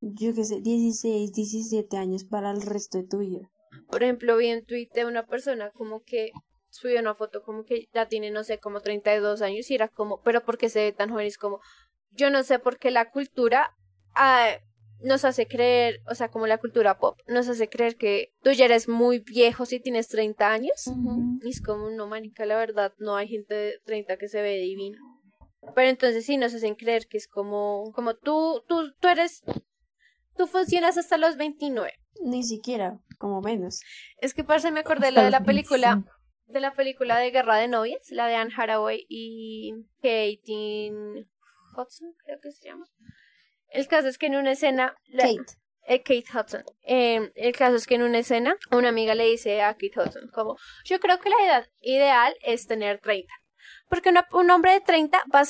yo qué sé, 16, 17 años para el resto de tu vida. Por ejemplo, vi en Twitter una persona como que subió una foto como que ya tiene, no sé, como 32 años y era como, pero ¿por qué se ve tan joven? Es como, yo no sé por qué la cultura ah, nos hace creer, o sea, como la cultura pop, nos hace creer que tú ya eres muy viejo si tienes 30 años. Y es como, no, manica, la verdad, no hay gente de 30 que se ve divina. Pero entonces sí nos hacen creer que es como, como tú, tú, tú eres, tú funcionas hasta los 29. Ni siquiera, como menos. Es que parece me acordé Hasta la de la película 25. De la película de Guerra de Novias, la de Anne Hathaway y Kate Hudson, creo que se llama. El caso es que en una escena la- Kate. eh, Kate Hudson. Eh, el caso es que en una escena, una amiga le dice a Kate Hudson, como, yo creo que la edad ideal es tener 30. Porque una- un hombre de 30 va,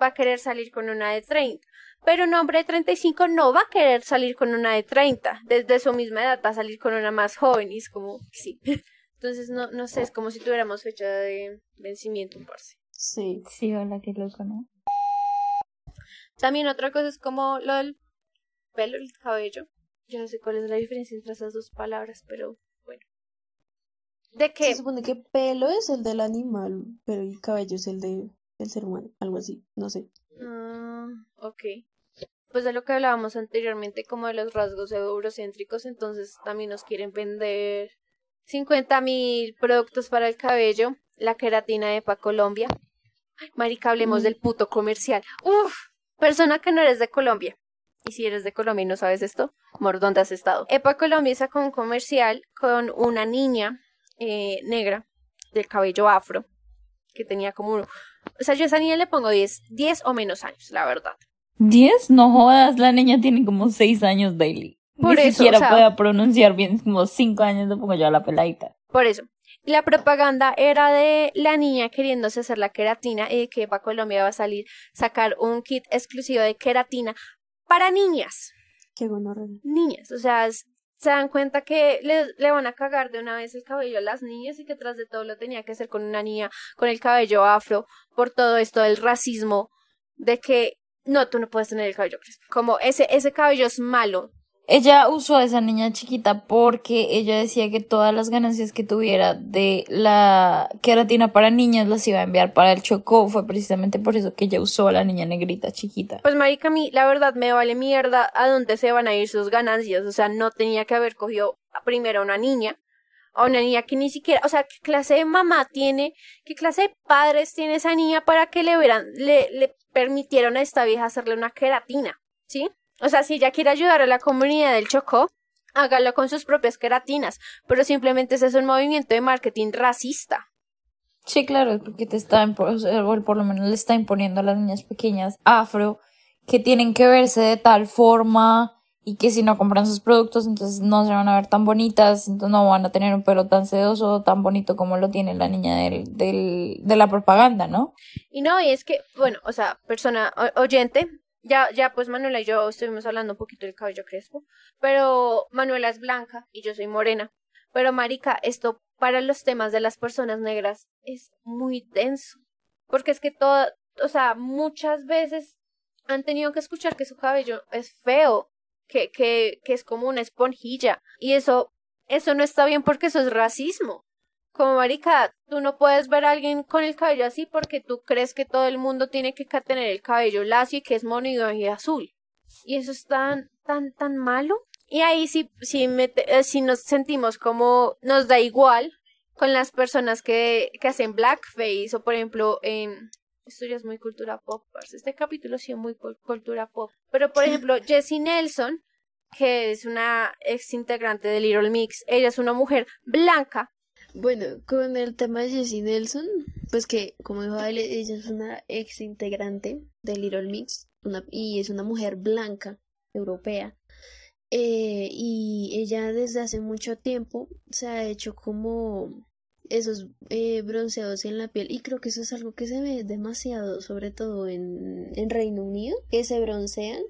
va a querer salir con una de 30. Pero un hombre de 35 no va a querer salir con una de 30. Desde su misma edad va a salir con una más joven. Y es como, sí. Entonces, no, no sé, es como si tuviéramos fecha de vencimiento, parce. Sí. Sí, hola, qué loco, ¿no? También otra cosa es como lo del pelo, el cabello. Yo no sé cuál es la diferencia entre esas dos palabras, pero bueno. ¿De qué? Se supone que pelo es el del animal, pero el cabello es el de, del ser humano, algo así, no sé. Ah, ok. Pues de lo que hablábamos anteriormente, como de los rasgos eurocéntricos, entonces también nos quieren vender 50 mil productos para el cabello, la queratina de Pa Colombia. Ay, Marica, hablemos Mm. del puto comercial. Uf, persona que no eres de Colombia. Y si eres de Colombia y no sabes esto, amor, ¿dónde has estado? Epa Colombia sacó un comercial con una niña eh, negra del cabello afro que tenía como uno. O sea, yo a esa niña le pongo 10, 10 o menos años, la verdad. ¿Diez? No jodas, la niña tiene como seis años daily. Por Ni eso, siquiera o sea- pueda pronunciar bien, como cinco años le pongo yo a la peladita. Por eso. La propaganda era de la niña queriéndose hacer la queratina y de que para Colombia va a salir sacar un kit exclusivo de queratina para niñas. Qué gonorrea. Niñas, o sea, se dan cuenta que le, le van a cagar de una vez el cabello a las niñas y que tras de todo lo tenía que hacer con una niña con el cabello afro por todo esto del racismo de que no, tú no puedes tener el cabello crespo. Como ese, ese cabello es malo. Ella usó a esa niña chiquita porque ella decía que todas las ganancias que tuviera de la queratina para niñas las iba a enviar para el Chocó. Fue precisamente por eso que ella usó a la niña negrita chiquita. Pues marica, a mí la verdad me vale mierda a dónde se van a ir sus ganancias. O sea, no tenía que haber cogido primero a una niña. A una niña que ni siquiera, o sea, ¿qué clase de mamá tiene? ¿Qué clase de padres tiene esa niña para que le verán, le, le permitieron a esta vieja hacerle una queratina? ¿Sí? O sea, si ella quiere ayudar a la comunidad del Chocó, hágalo con sus propias queratinas. Pero simplemente ese es un movimiento de marketing racista. Sí, claro, porque te está, o por lo menos le está imponiendo a las niñas pequeñas afro que tienen que verse de tal forma y que si no compran sus productos entonces no se van a ver tan bonitas, entonces no van a tener un pelo tan sedoso tan bonito como lo tiene la niña del, del, de la propaganda, ¿no? Y no, y es que, bueno, o sea, persona oyente, ya, ya pues Manuela y yo estuvimos hablando un poquito del cabello crespo, pero Manuela es blanca y yo soy morena. Pero marica, esto para los temas de las personas negras es muy denso, porque es que todo, o sea, muchas veces han tenido que escuchar que su cabello es feo, que, que, que es como una esponjilla, y eso, eso no está bien porque eso es racismo. Como marica, tú no puedes ver a alguien con el cabello así porque tú crees que todo el mundo tiene que tener el cabello lacio y que es mono y azul. Y eso es tan, tan, tan malo. Y ahí sí, sí, me eh, sí nos sentimos como nos da igual con las personas que, que hacen blackface o por ejemplo en... Esto ya es muy cultura pop. Este capítulo sí es muy cul- cultura pop. Pero por ejemplo, Jessie Nelson, que es una ex integrante de Little Mix, ella es una mujer blanca Bueno, con el tema de Jessie Nelson, pues que, como dijo Ale, ella es una ex integrante de Little Mix una, y es una mujer blanca, europea. Eh, y ella desde hace mucho tiempo se ha hecho como esos eh, bronceados en la piel y creo que eso es algo que se ve demasiado, sobre todo en, en Reino Unido, que se broncean,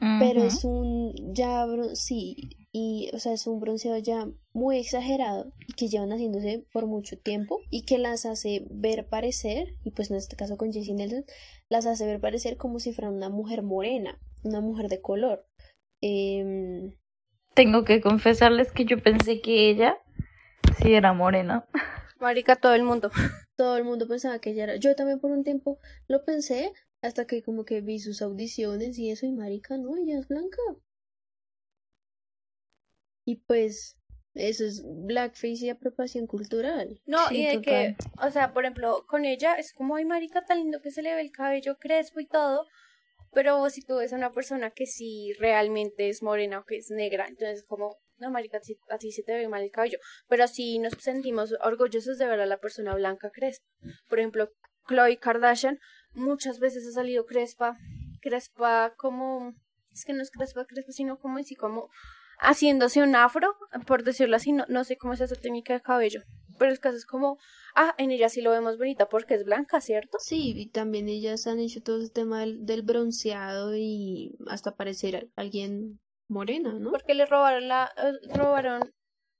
pero es un ya bron- sí y o sea es un bronceado ya muy exagerado y que llevan haciéndose por mucho tiempo y que las hace ver parecer y pues en este caso con Jessie Nelson las hace ver parecer como si fuera una mujer morena una mujer de color Em, Tengo que confesarles que yo pensé que ella sí era morena. Marica, todo el mundo. todo el mundo pensaba que ella era yo también por un tiempo lo pensé hasta que como que vi sus audiciones y eso y marica no ella es blanca. Y pues eso es blackface y apropiación cultural. No, Sí, y de que, o sea, por ejemplo, con ella es como, ay, marica, tan lindo que se le ve el cabello crespo y todo, pero si tú ves a una persona que sí realmente es morena o que es negra, entonces como, no, marica, a ti se te ve mal el cabello, pero si nos sentimos orgullosos de ver a la persona blanca crespa. Por ejemplo, Chloe Kardashian muchas veces ha salido crespa, crespa como, es que no es crespa, crespa, sino como así como haciéndose un afro, por decirlo así, no, no sé cómo es esa técnica de cabello, pero el caso es como, ah, en ella sí lo vemos bonita porque es blanca, ¿cierto? Sí, y también ellas han hecho todo ese tema del, del bronceado y hasta parecer alguien morena, ¿no? Porque le robaron la, eh, robaron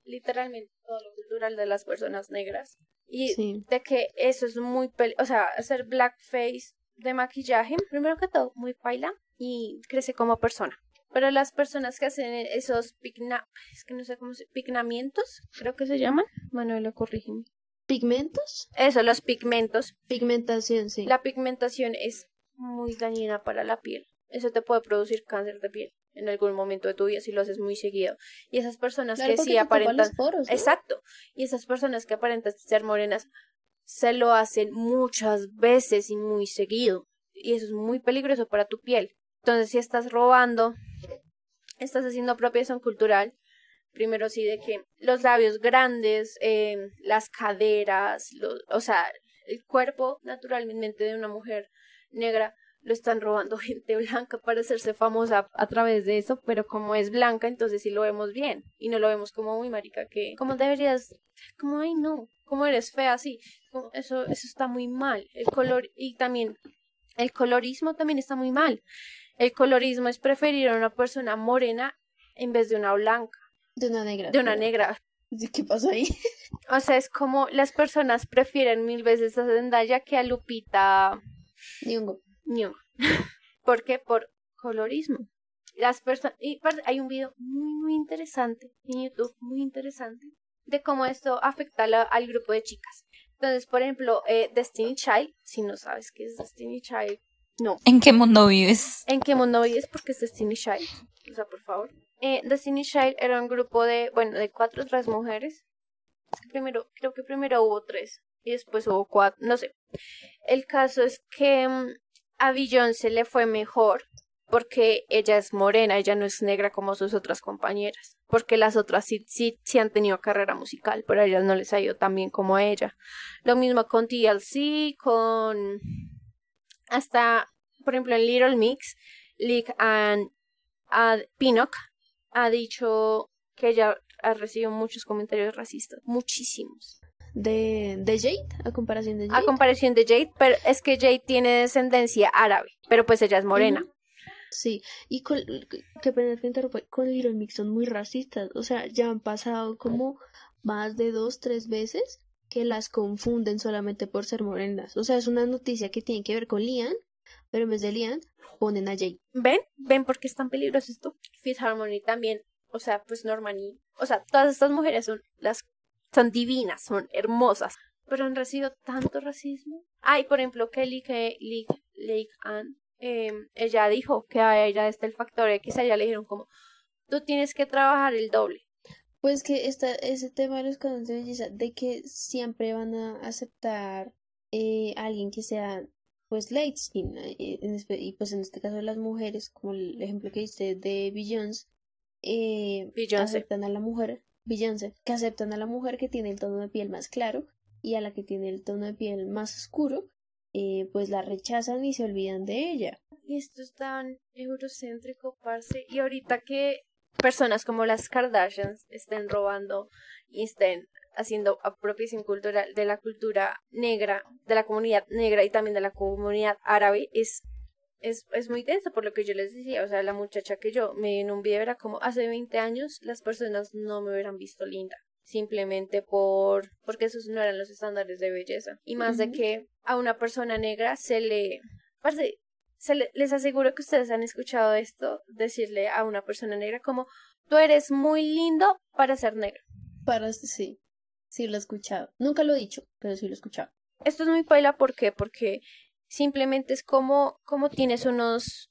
literalmente todo lo cultural de las personas negras. Y de que eso es muy, peli o sea, hacer blackface de maquillaje, primero que todo, muy paila y crece como persona. Pero las personas que hacen esos pigna, es que no sé cómo se, pignamientos, creo que se llaman. Manuel, corrígeme. ¿Pigmentos? Eso, los pigmentos. Pigmentación, sí. La pigmentación es muy dañina para la piel. Eso te puede producir cáncer de piel en algún momento de tu vida si lo haces muy seguido. Y esas personas que sí aparentan... Exacto. Y esas personas que aparentan ser morenas se lo hacen muchas veces y muy seguido. Y eso es muy peligroso para tu piel. Entonces, si estás robando estás haciendo apropiación cultural. Primero sí de que los labios grandes, em, las caderas, o sea, el cuerpo naturalmente de una mujer negra lo están robando gente blanca para hacerse famosa a través de eso, pero como es blanca, entonces sí lo vemos bien y no lo vemos como muy marica que como deberías, como ay no, como eres fea así, eso eso está muy mal. El color y también el colorismo también está muy mal. El colorismo es preferir a una persona morena en vez de una blanca. De una negra. De una negra. ¿Qué pasó ahí? O sea, es como las personas prefieren mil veces a Zendaya que a Lupita Nyong'o. Nyong'o. ¿Por qué? Por colorismo. Las personas y hay un video muy muy interesante en YouTube, muy interesante de cómo esto afecta al grupo de chicas. Entonces, por ejemplo, eh, Destiny Child, si no sabes qué es Destiny Child, no. ¿En qué mundo vives? ¿En qué mundo vives? Porque es Destiny Child. O sea, por favor. Eh, Destiny Child era un grupo de, bueno, de cuatro o tres mujeres. primero, creo que primero hubo tres y después hubo cuatro, no sé. El caso es que mm, a se le fue mejor porque ella es morena, ella no es negra como sus otras compañeras. Porque las otras sí, sí, sí han tenido carrera musical, pero a ellas no les ha ido tan bien como a ella. Lo mismo con TLC, con hasta, por ejemplo, en Little Mix, Lick and, Pinnock ha dicho que ella ha recibido muchos comentarios racistas, muchísimos. De, de Jade, a comparación de Jade. A comparación de Jade, pero es que Jade tiene descendencia árabe, pero pues ella es morena. Sí, y con, que pena con Little Mix son muy racistas, o sea, ya han pasado como más de dos, tres veces que las confunden solamente por ser morenas. O sea, es una noticia que tiene que ver con Lian, pero en vez de Lian ponen a Jay. ¿Ven? ¿Ven por qué es tan peligroso esto? Fifth Harmony también, o sea, pues Normani, o sea, todas estas mujeres son las son divinas, son hermosas, pero han recibido tanto racismo. Ay, por ejemplo, Kelly que Lake Ann, em, ella dijo que a ella está el factor X, a ella le dijeron como, tú tienes que trabajar el doble pues que está ese tema de los canales de belleza, de que siempre van a aceptar eh, a alguien que sea pues light skin, eh, y pues en este caso las mujeres, como el ejemplo que diste de Beyoncé, eh, aceptan a la mujer, Que aceptan a la mujer que tiene el tono de piel más claro y a la que tiene el tono de piel más oscuro, eh, pues la rechazan y se olvidan de ella. Y esto es tan eurocéntrico, parce. Y ahorita que personas como las Kardashians estén robando y estén haciendo apropiación cultural de la cultura negra, de la comunidad negra y también de la comunidad árabe, es, es, es muy denso por lo que yo les decía. O sea, la muchacha que yo me en un video era como hace 20 años las personas no me hubieran visto linda simplemente por porque esos no eran los estándares de belleza y más de que a una persona negra se le parece les aseguro que ustedes han escuchado esto, decirle a una persona negra como, tú eres muy lindo para ser negro. Para, sí, sí lo he escuchado. Nunca lo he dicho, pero sí lo he escuchado. Esto es muy paila, ¿por qué? Porque simplemente es como, como tienes unos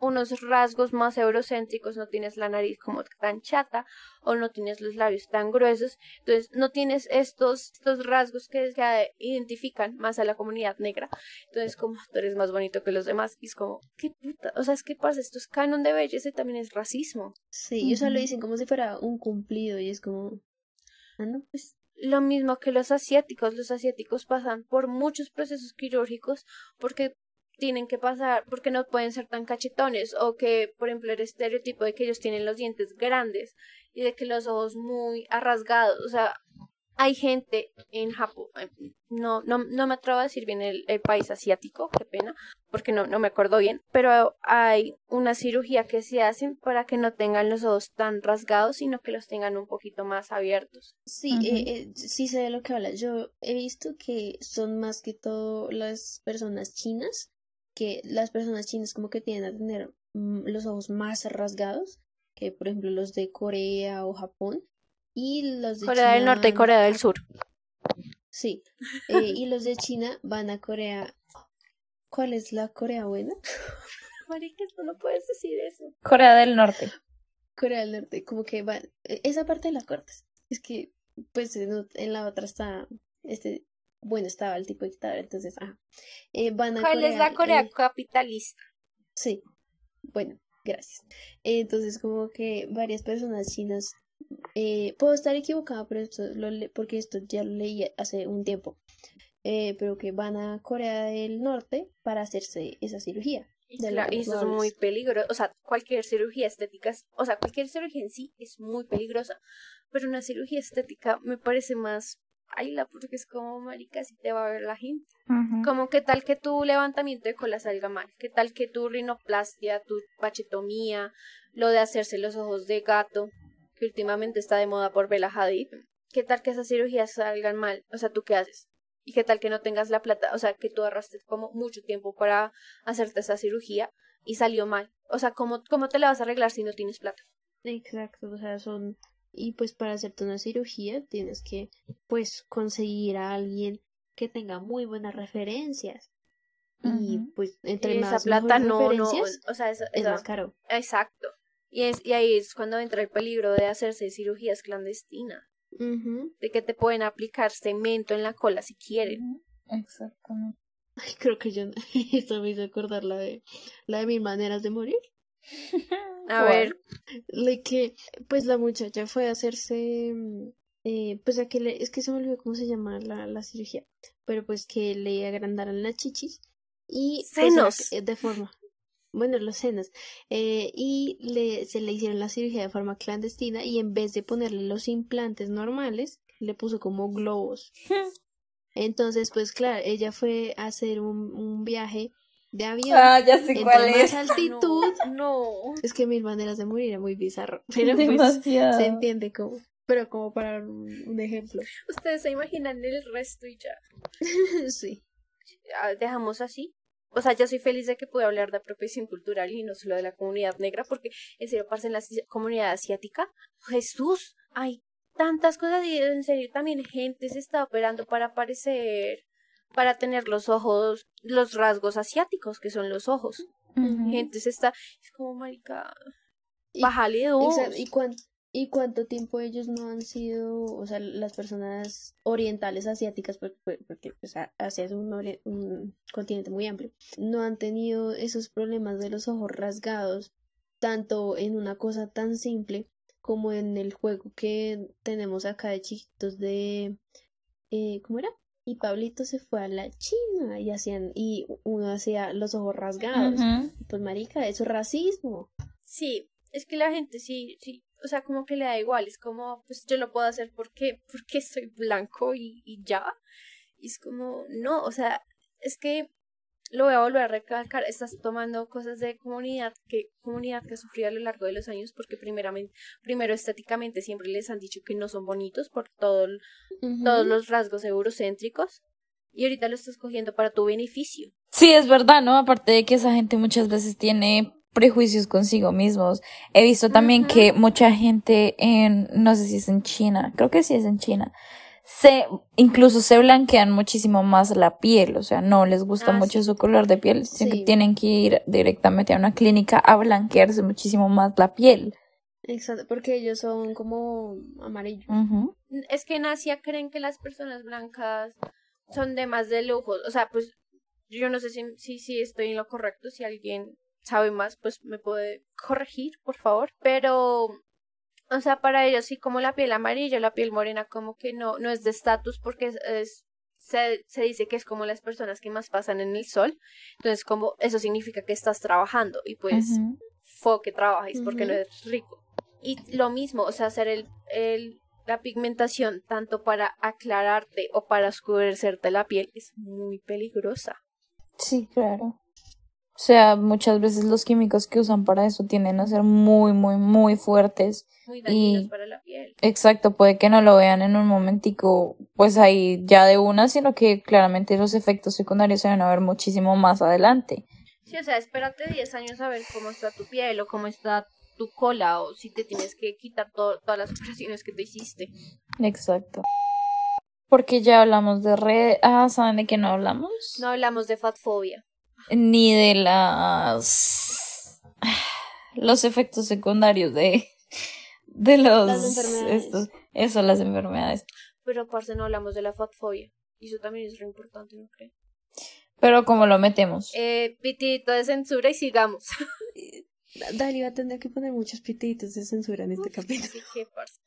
unos rasgos más eurocéntricos, no tienes la nariz como tan chata o no tienes los labios tan gruesos, entonces no tienes estos, estos rasgos que, que identifican más a la comunidad negra, entonces como tú eres más bonito que los demás y es como, qué puta, o sea, es que pasa, esto es canon de belleza y también es racismo. Sí, o sea, lo dicen como si fuera un cumplido y es como, ah, no, pues lo mismo que los asiáticos. Los asiáticos pasan por muchos procesos quirúrgicos porque tienen que pasar porque no pueden ser tan cachetones o que, por ejemplo, el estereotipo de que ellos tienen los dientes grandes y de que los ojos muy arrasgados, o sea, hay gente en Japón, no, no, no me atrevo a decir bien el, país asiático, qué pena, porque no, no me acuerdo bien, pero hay una cirugía que se hacen para que no tengan los ojos tan rasgados, sino que los tengan un poquito más abiertos. Sí, eh, eh, sí sé de lo que habla. Yo he visto que son más que todo las personas chinas que las personas chinas como que tienden a tener mm, los ojos más rasgados que por ejemplo los de Corea o Japón y los de Corea del Norte y Corea del Sur. Sí, eh, y los de China van a Corea. ¿Cuál es la Corea buena? Marica, tú no puedes decir eso. Corea del Norte. Corea del Norte, como que van. E, esa parte de la cortes. Es que, pues, en la otra está este bueno, estaba el tipo dictador, entonces, ajá. Eh, van a ¿Cuál es la Corea capitalista? Sí, bueno, gracias. entonces, como que varias personas chinas, eh, puedo estar equivocada, pero esto lo porque esto ya lo leí hace un tiempo, eh, pero que van a Corea del Norte para hacerse esa cirugía. Y, eso es muy peligroso, o sea, cualquier cirugía estética, o sea, cualquier cirugía en sí es muy peligrosa, pero una cirugía estética me parece más la porque es como, marica, si te va a ver la gente. Como que tal que tu levantamiento de cola salga mal, que tal que tu rinoplastia, tu bachetomía, lo de hacerse los ojos de gato, que últimamente está de moda por Bella Hadid, qué tal que esas cirugías salgan mal, o sea, ¿tú qué haces? Y qué tal que no tengas la plata, o sea, que tú arrastres como mucho tiempo para hacerte esa cirugía y salió mal. O sea, ¿cómo, cómo te la vas a arreglar si no tienes plata? Exacto, o sea, son y pues para hacerte una cirugía tienes que pues conseguir a alguien que tenga muy buenas referencias. Y pues entre más esa plata no, no o sea es, más caro. Exacto. Y es y ahí es cuando entra el peligro de hacerse cirugías clandestinas. De que te pueden aplicar cemento en la cola si quieren. Exactamente. Ay, creo que yo esto me hizo acordar la de la de mil maneras de morir a ver. Le que, pues la muchacha fue a hacerse, eh, pues a que le, es que se me olvidó cómo se llama la, la cirugía, pero pues que le agrandaran las chichis y pues, senos de forma, bueno, los senos, eh, y le, se le hicieron la cirugía de forma clandestina y en vez de ponerle los implantes normales, le puso como globos. Entonces, pues claro, ella fue a hacer un, un viaje de avión. Ah, ya sé cuál es. altitud. No, Es que mil maneras de morir es muy bizarro. Pero pues, se entiende como. Pero como para un, ejemplo. Ustedes se imaginan el resto y ya. sí. Dejamos así. O sea, ya soy feliz de que pueda hablar de apropiación cultural y no solo de la comunidad negra, porque en serio, pasa en la comunidad asiática, Jesús, hay tantas cosas y en serio también gente se está operando para parecer para tener los ojos, los rasgos asiáticos, que son los ojos. Se está, es como marica, bájale dos. ¿Y, ¿Y cuánto tiempo ellos no han sido, o sea, las personas orientales asiáticas, porque, porque pues, Asia es un, un continente muy amplio, no han tenido esos problemas de los ojos rasgados, tanto en una cosa tan simple como en el juego que tenemos acá de chiquitos de, eh, ¿cómo era? Y Pablito se fue a la China y hacían y uno hacía los ojos rasgados. Pues marica, eso es racismo. Sí, es que la gente sí, sí, o sea, como que le da igual, es como, pues yo lo puedo hacer porque, porque soy blanco y, y ya. Y es como, no, o sea, es que lo voy a volver a recalcar, estás tomando cosas de comunidad que comunidad que ha sufrido a lo largo de los años porque primeramente primero estéticamente siempre les han dicho que no son bonitos por todo, todos los rasgos eurocéntricos y ahorita lo estás cogiendo para tu beneficio. Sí, es verdad, ¿no? Aparte de que esa gente muchas veces tiene prejuicios consigo mismos. He visto también que mucha gente en, no sé si es en China, creo que sí es en China, se, incluso se blanquean muchísimo más la piel, o sea, no les gusta Ah, mucho sí. su color de piel, sino Sí. que tienen que ir directamente a una clínica a blanquearse muchísimo más la piel. Exacto, porque ellos son como amarillos. Es que en Asia creen que las personas blancas son de más de lujo. O sea, pues yo no sé si, si, si estoy en lo correcto. Si alguien sabe más, pues me puede corregir, por favor. Pero, o sea, para ellos sí, como la piel amarilla, la piel morena, como que no, no es de estatus porque es, es- se, se dice que es como las personas que más pasan en el sol. Entonces, como eso significa que estás trabajando y pues Ujú. fo que trabajes porque no eres rico. Y lo mismo, o sea, hacer el, el, la pigmentación tanto para aclararte o para oscurecerte la piel es muy peligrosa. Sí, claro. O sea, muchas veces los químicos que usan para eso tienden a ser muy, muy, muy fuertes. Muy dañinos Y para la piel. exacto, puede que no lo vean en un momentico, pues ahí ya de una, sino que claramente los efectos secundarios se van a ver muchísimo más adelante. Sí, o sea, espérate 10 años a ver cómo está tu piel o cómo está tu cola o si te tienes que quitar to- todas las operaciones que te hiciste. Exacto. Porque ya hablamos de red. Ah, ¿saben de qué no hablamos? No hablamos de fatfobia. Ni de las. Los efectos secundarios de. De los. Las enfermedades. estos- eso, las enfermedades. Pero, parce, no hablamos de la fatfobia. Y eso también es re importante, ¿no creo? Pero como lo metemos. Eh, pitito de censura y sigamos. Dali va a tener que poner muchos pititos de censura en este capítulo. Así que, parce.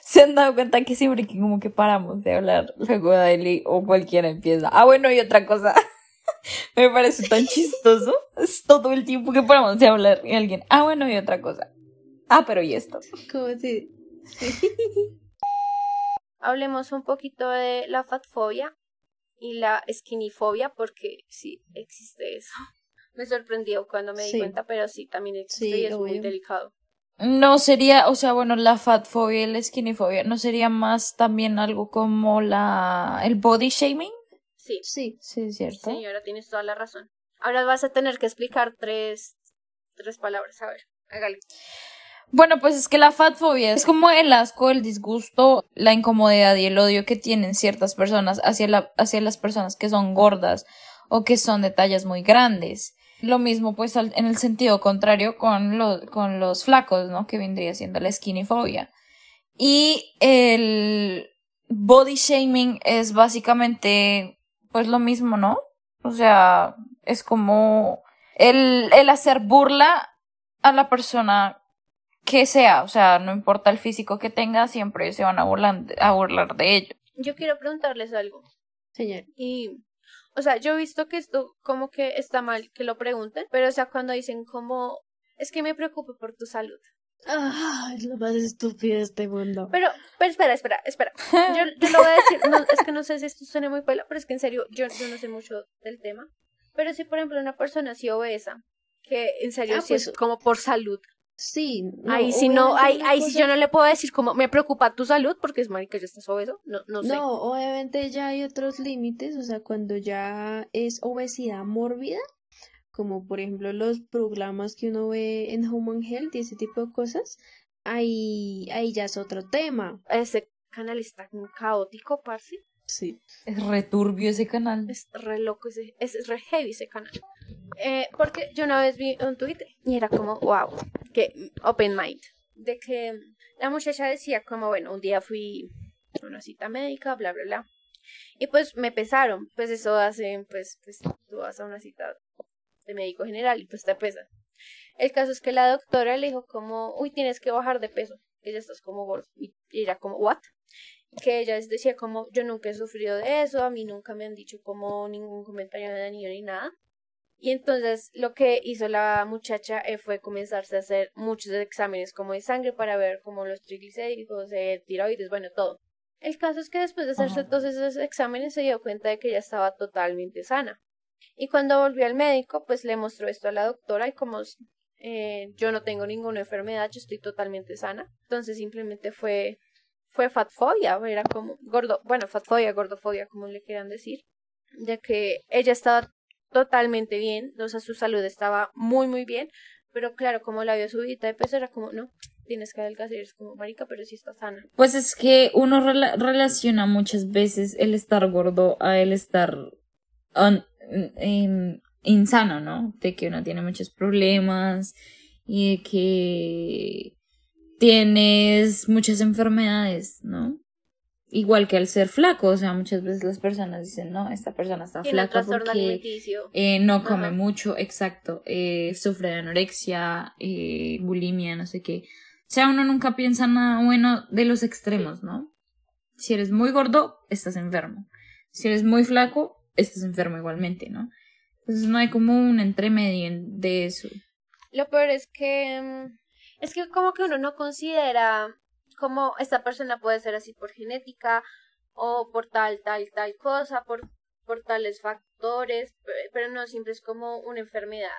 Se han dado cuenta que siempre que como que paramos de hablar, luego Daily o cualquiera empieza. Ah, bueno, y otra cosa. Me parece tan chistoso. Es todo el tiempo que paramos de hablar y alguien. Ah, bueno, y otra cosa. Ah, pero y esto. ¿Cómo así? Hablemos un poquito de la fatfobia y la skinnyfobia, porque sí existe eso. Me sorprendió cuando me di cuenta, pero sí también existe Sí, y es muy delicado. No sería, o sea, bueno, la fatfobia y la skinnyfobia, ¿no sería más también algo como la el body shaming? Sí, Sí. Sí, es cierto. señora, tienes toda la razón. Ahora vas a tener que explicar tres, tres palabras. A ver, hágale. Bueno, pues es que la fatfobia es como el asco, el disgusto, la incomodidad y el odio que tienen ciertas personas hacia, la, hacia las personas que son gordas o que son de tallas muy grandes. Lo mismo pues al- en el sentido contrario con, lo- con los flacos, ¿no? Que vendría siendo la skinnyfobia. Y el body shaming es básicamente pues lo mismo, ¿no? O sea, es como el, el hacer burla a la persona que sea, o sea, no importa el físico que tenga, siempre se van a burlar, a burlar de ello. Yo quiero preguntarles algo. Señor. Y, o sea, yo he visto que esto como que está mal que lo pregunten, pero o sea, cuando dicen como, es que me preocupo por tu salud. Ah, es lo más estúpido de este mundo. Pero, pero espera, espera, espera. Yo, yo lo voy a decir, no, es que no sé si esto suena muy pela, pero es que en serio, yo, yo no sé mucho del tema. Pero si, por ejemplo, una persona así obesa, que en serio Ah, sí es pues, como por salud. Sí, no, ahí sí no, ahí, ahí cosa- yo no le puedo decir como, me preocupa tu salud, porque es marica, ya estás obeso. No, no sé. No, obviamente ya hay otros límites, o sea, cuando ya es obesidad mórbida, como por ejemplo los programas que uno ve en Human Health y ese tipo de cosas, ahí, ahí ya es otro tema. Ese canal está caótico, parce. Sí. Es returbio ese canal. Es re loco, ese, es re heavy ese canal. Eh, porque yo una vez vi un tweet y era como, wow, que open mind. De que la muchacha decía como, bueno, un día fui a una cita médica, bla, bla, bla. Y pues me pesaron, pues eso hace, pues, pues tú vas a una cita de médico general y pues te pesan. El caso es que la doctora le dijo como, uy, tienes que bajar de peso, que ya estás como gordo. Y era como, what? que ella decía como yo nunca he sufrido de eso, a mí nunca me han dicho como ningún comentario de niño ni nada. Y entonces lo que hizo la muchacha eh, fue comenzarse a hacer muchos exámenes como de sangre para ver como los triglicéridos, eh, tiroides, bueno, todo. El caso es que después de hacerse Ajá. todos esos exámenes se dio cuenta de que ella estaba totalmente sana. Y cuando volvió al médico, pues le mostró esto a la doctora y como eh, yo no tengo ninguna enfermedad, yo estoy totalmente sana. Entonces simplemente fue, fue fatfobia, era como gordo, bueno, fatfobia, gordofobia, como le quieran decir, de que ella estaba totalmente bien, o sea, su salud estaba muy, muy bien, pero claro, como la vio subida de peso, era como, no, tienes que adelgazar, es como, marica, pero sí está sana. Pues es que uno relaciona muchas veces el estar gordo a el estar insano, ¿no? De que uno tiene muchos problemas y de que tienes muchas enfermedades, ¿no? Igual que al ser flaco, o sea, muchas veces las personas dicen, no, esta persona está flaca porque eh, no come mucho, exacto, eh, sufre de anorexia, eh, bulimia, no sé qué. O sea, uno nunca piensa nada bueno de los extremos, ¿no? Si eres muy gordo, estás enfermo. Si eres muy flaco, estás enfermo igualmente, ¿no? Entonces no hay como un entremedio de eso. Lo peor es que mm, es que como que uno no considera como esta persona puede ser así por genética o por tal, tal, tal cosa, por, por tales factores, pero no siempre es como una enfermedad.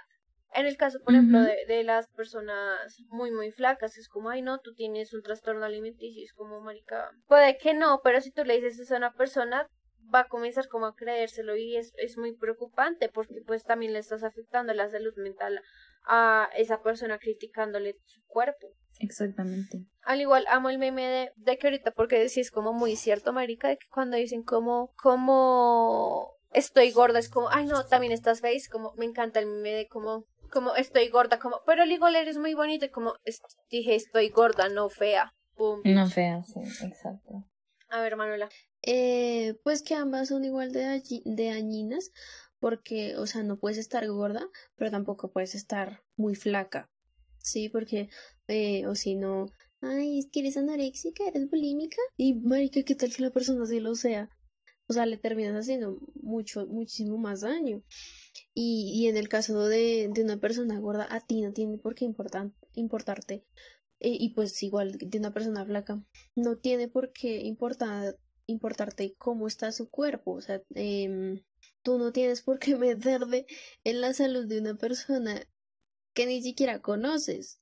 En el caso, por ejemplo, de, de, las personas muy, muy flacas, es como, ay, no, tú tienes un trastorno alimenticio, es como, marica, puede que no, pero si tú le dices eso a una persona, va a comenzar como a creérselo y es, es muy preocupante porque pues también le estás afectando la salud mental a esa persona criticándole su cuerpo. Exactamente. Al igual amo el meme de, de que ahorita porque sí es como muy cierto, marica, de que cuando dicen como, como estoy gorda, es como, ay no, también estás fea, es como, me encanta el meme de como, como estoy gorda, como, pero al igual eres muy bonita, como dije estoy gorda, no fea. No fea, sí, exacto. A ver, Manuela. Eh, pues que ambas son igual de, de dañinas, porque, o sea, no puedes estar gorda, pero tampoco puedes estar muy flaca, ¿sí? Porque, eh, o si no, ay, es que eres anoréxica, eres bulímica, y marica, ¿qué tal que la persona sí lo sea? O sea, le terminas haciendo mucho, muchísimo más daño. Y, y en el caso de, de una persona gorda, a ti no tiene por qué importar, importarte. Eh, y pues igual de una persona flaca, no tiene por qué importar importarte cómo está su cuerpo, o sea, eh, tú no tienes por qué meterte en la salud de una persona que ni siquiera conoces.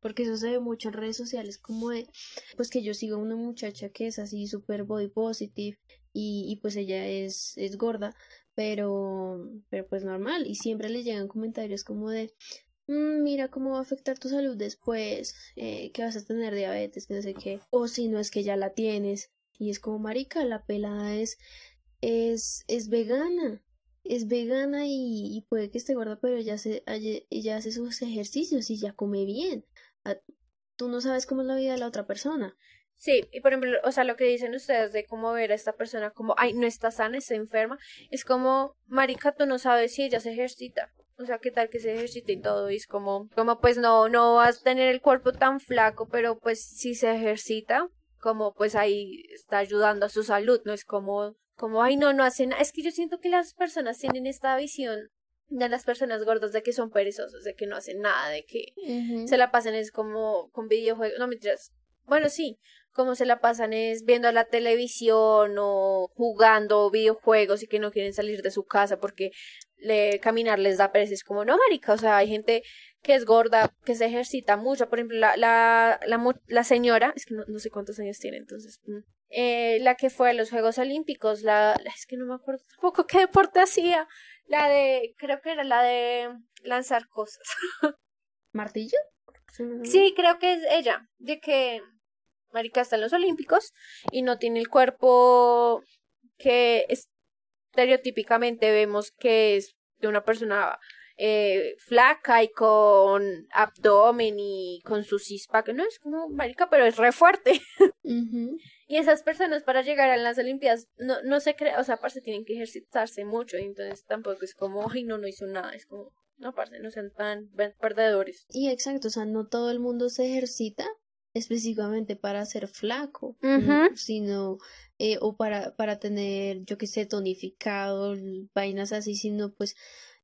Porque eso se ve mucho en redes sociales, como de, pues que yo sigo a una muchacha que es así super body positive y, y pues ella es, es gorda, pero, pero pues normal, y siempre le llegan comentarios como de, mm, mira cómo va a afectar tu salud después, eh, que vas a tener diabetes, que no sé qué, o si no es que ya la tienes, y es como, marica, la pelada es, es, es vegana. Es vegana y, puede que esté gorda, pero ella, se, ella hace sus ejercicios y ya come bien. Ah, tú no sabes cómo es la vida de la otra persona. Sí, y por ejemplo, o sea, lo que dicen ustedes de cómo ver a esta persona como, ay, no está sana, está enferma, es como, marica, tú no sabes si ella se ejercita. O sea, qué tal que se ejercita y todo, y es como, como pues no, no vas a tener el cuerpo tan flaco, pero pues si se ejercita, como pues ahí está ayudando a su salud, no es como, como, ay, no, no hace nada. Es que yo siento que las personas tienen esta visión de las personas gordas de que son perezosos, de que no hacen nada, de que se la pasan es como con videojuegos, no mentiras. Bueno, sí, como se la pasan es viendo la televisión o jugando videojuegos y que no quieren salir de su casa porque le, caminar les da pereza. Es como, no, marica, o sea, hay gente que es gorda, que se ejercita mucho. Por ejemplo, la, la, la, la señora, es que no, no, sé cuántos años tiene, entonces. Mm, eh, la que fue a los Juegos Olímpicos, la, es que no me acuerdo tampoco qué deporte hacía. La de, creo que era la de lanzar cosas. ¿Martillo? Sí, creo que es ella, de que Marica está en los Olímpicos y no tiene el cuerpo que estereotípicamente vemos que es de una persona eh, flaca y con abdomen y con su cispa, que no es como marica, pero es re fuerte. Y esas personas para llegar a las Olimpiadas no, no se cree, o sea, aparte tienen que ejercitarse mucho, y entonces tampoco es como, ay, no, no hizo nada, es como, no, aparte no sean tan perdedores. Y exacto, o sea, no todo el mundo se ejercita específicamente para ser flaco, sino eh, o para, para tener, yo que sé, tonificado, vainas así, sino pues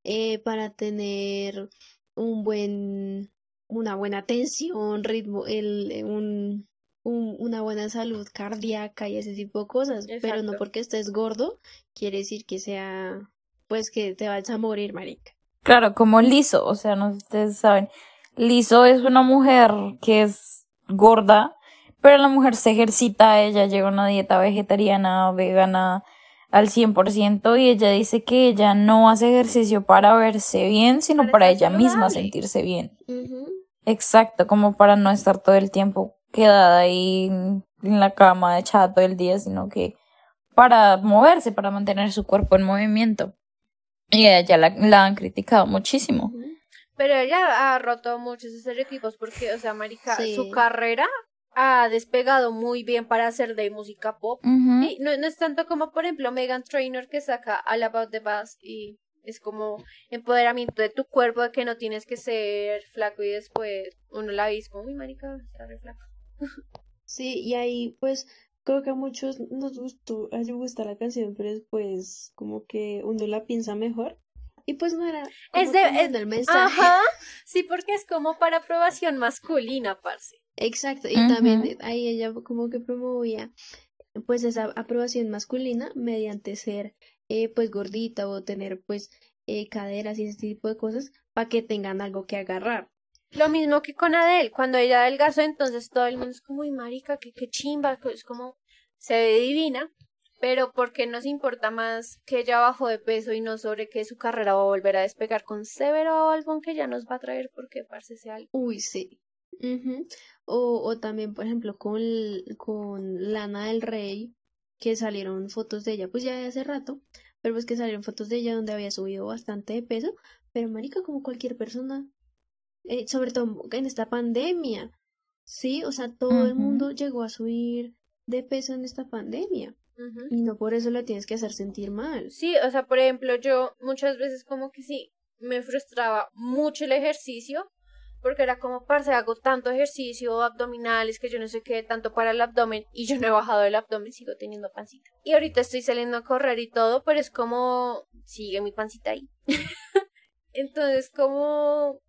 eh, para tener un buen, una buena tensión, ritmo, el, eh, un, un, una buena salud cardíaca y ese tipo de cosas, pero no porque estés gordo quiere decir que sea pues que te vas a morir, marica. Claro, como Lizo, o sea, no sé si ustedes saben. Lizo es una mujer que es gorda, pero la mujer se ejercita, ella lleva una dieta vegetariana, vegana al 100% y ella dice que ella no hace ejercicio para verse bien, sino para, ella misma sentirse bien. Exacto, como para no estar todo el tiempo quedada ahí en la cama echada todo el día, sino que para moverse, para mantener su cuerpo en movimiento. Y ella la, la han criticado muchísimo. Pero ella ha roto muchos estereotipos porque, o sea, Marica, Sí. su carrera ha despegado muy bien para hacer de música pop. Y no, no es tanto como, por ejemplo, Megan Trainor que saca All About the Bass y es como empoderamiento de tu cuerpo, de que no tienes que ser flaco y después uno la ve como, uy, marica, está re flaca. Sí, y ahí pues creo que a muchos nos gustó, a mí me gusta la canción, pero después como que uno la piensa mejor. Y pues no era Es de... es- el mensaje. Ajá, sí, porque es como para aprobación masculina, parce. Exacto, y también ahí ella como que promovía pues esa aprobación masculina mediante ser eh, pues gordita o tener pues eh, caderas y ese tipo de cosas para que tengan algo que agarrar. Lo mismo que con Adele, cuando ella adelgazó, entonces todo el mundo es como, uy, marica, qué, qué chimba, que es como, se ve divina, pero ¿por qué nos importa más que ella bajó de peso y no sobre que su carrera va a volver a despegar con severo álbum que ya nos va a traer porque parce ese álbum? Uy, sí. O, o también, por ejemplo, con, con Lana del Rey, que salieron fotos de ella, pues ya de hace rato, pero pues que salieron fotos de ella donde había subido bastante de peso, pero marica, como cualquier persona, eh, sobre todo en esta pandemia, sí, o sea, todo el mundo llegó a subir de peso en esta pandemia, Y no por eso la tienes que hacer sentir mal. Sí, o sea, por ejemplo, yo muchas veces como que sí, me frustraba mucho el ejercicio, porque era como, parce, hago tanto ejercicio, abdominales, que yo no sé qué, tanto para el abdomen, y yo no he bajado el abdomen, sigo teniendo pancita. Y ahorita estoy saliendo a correr y todo, pero es como, sigue mi pancita ahí. Entonces, como,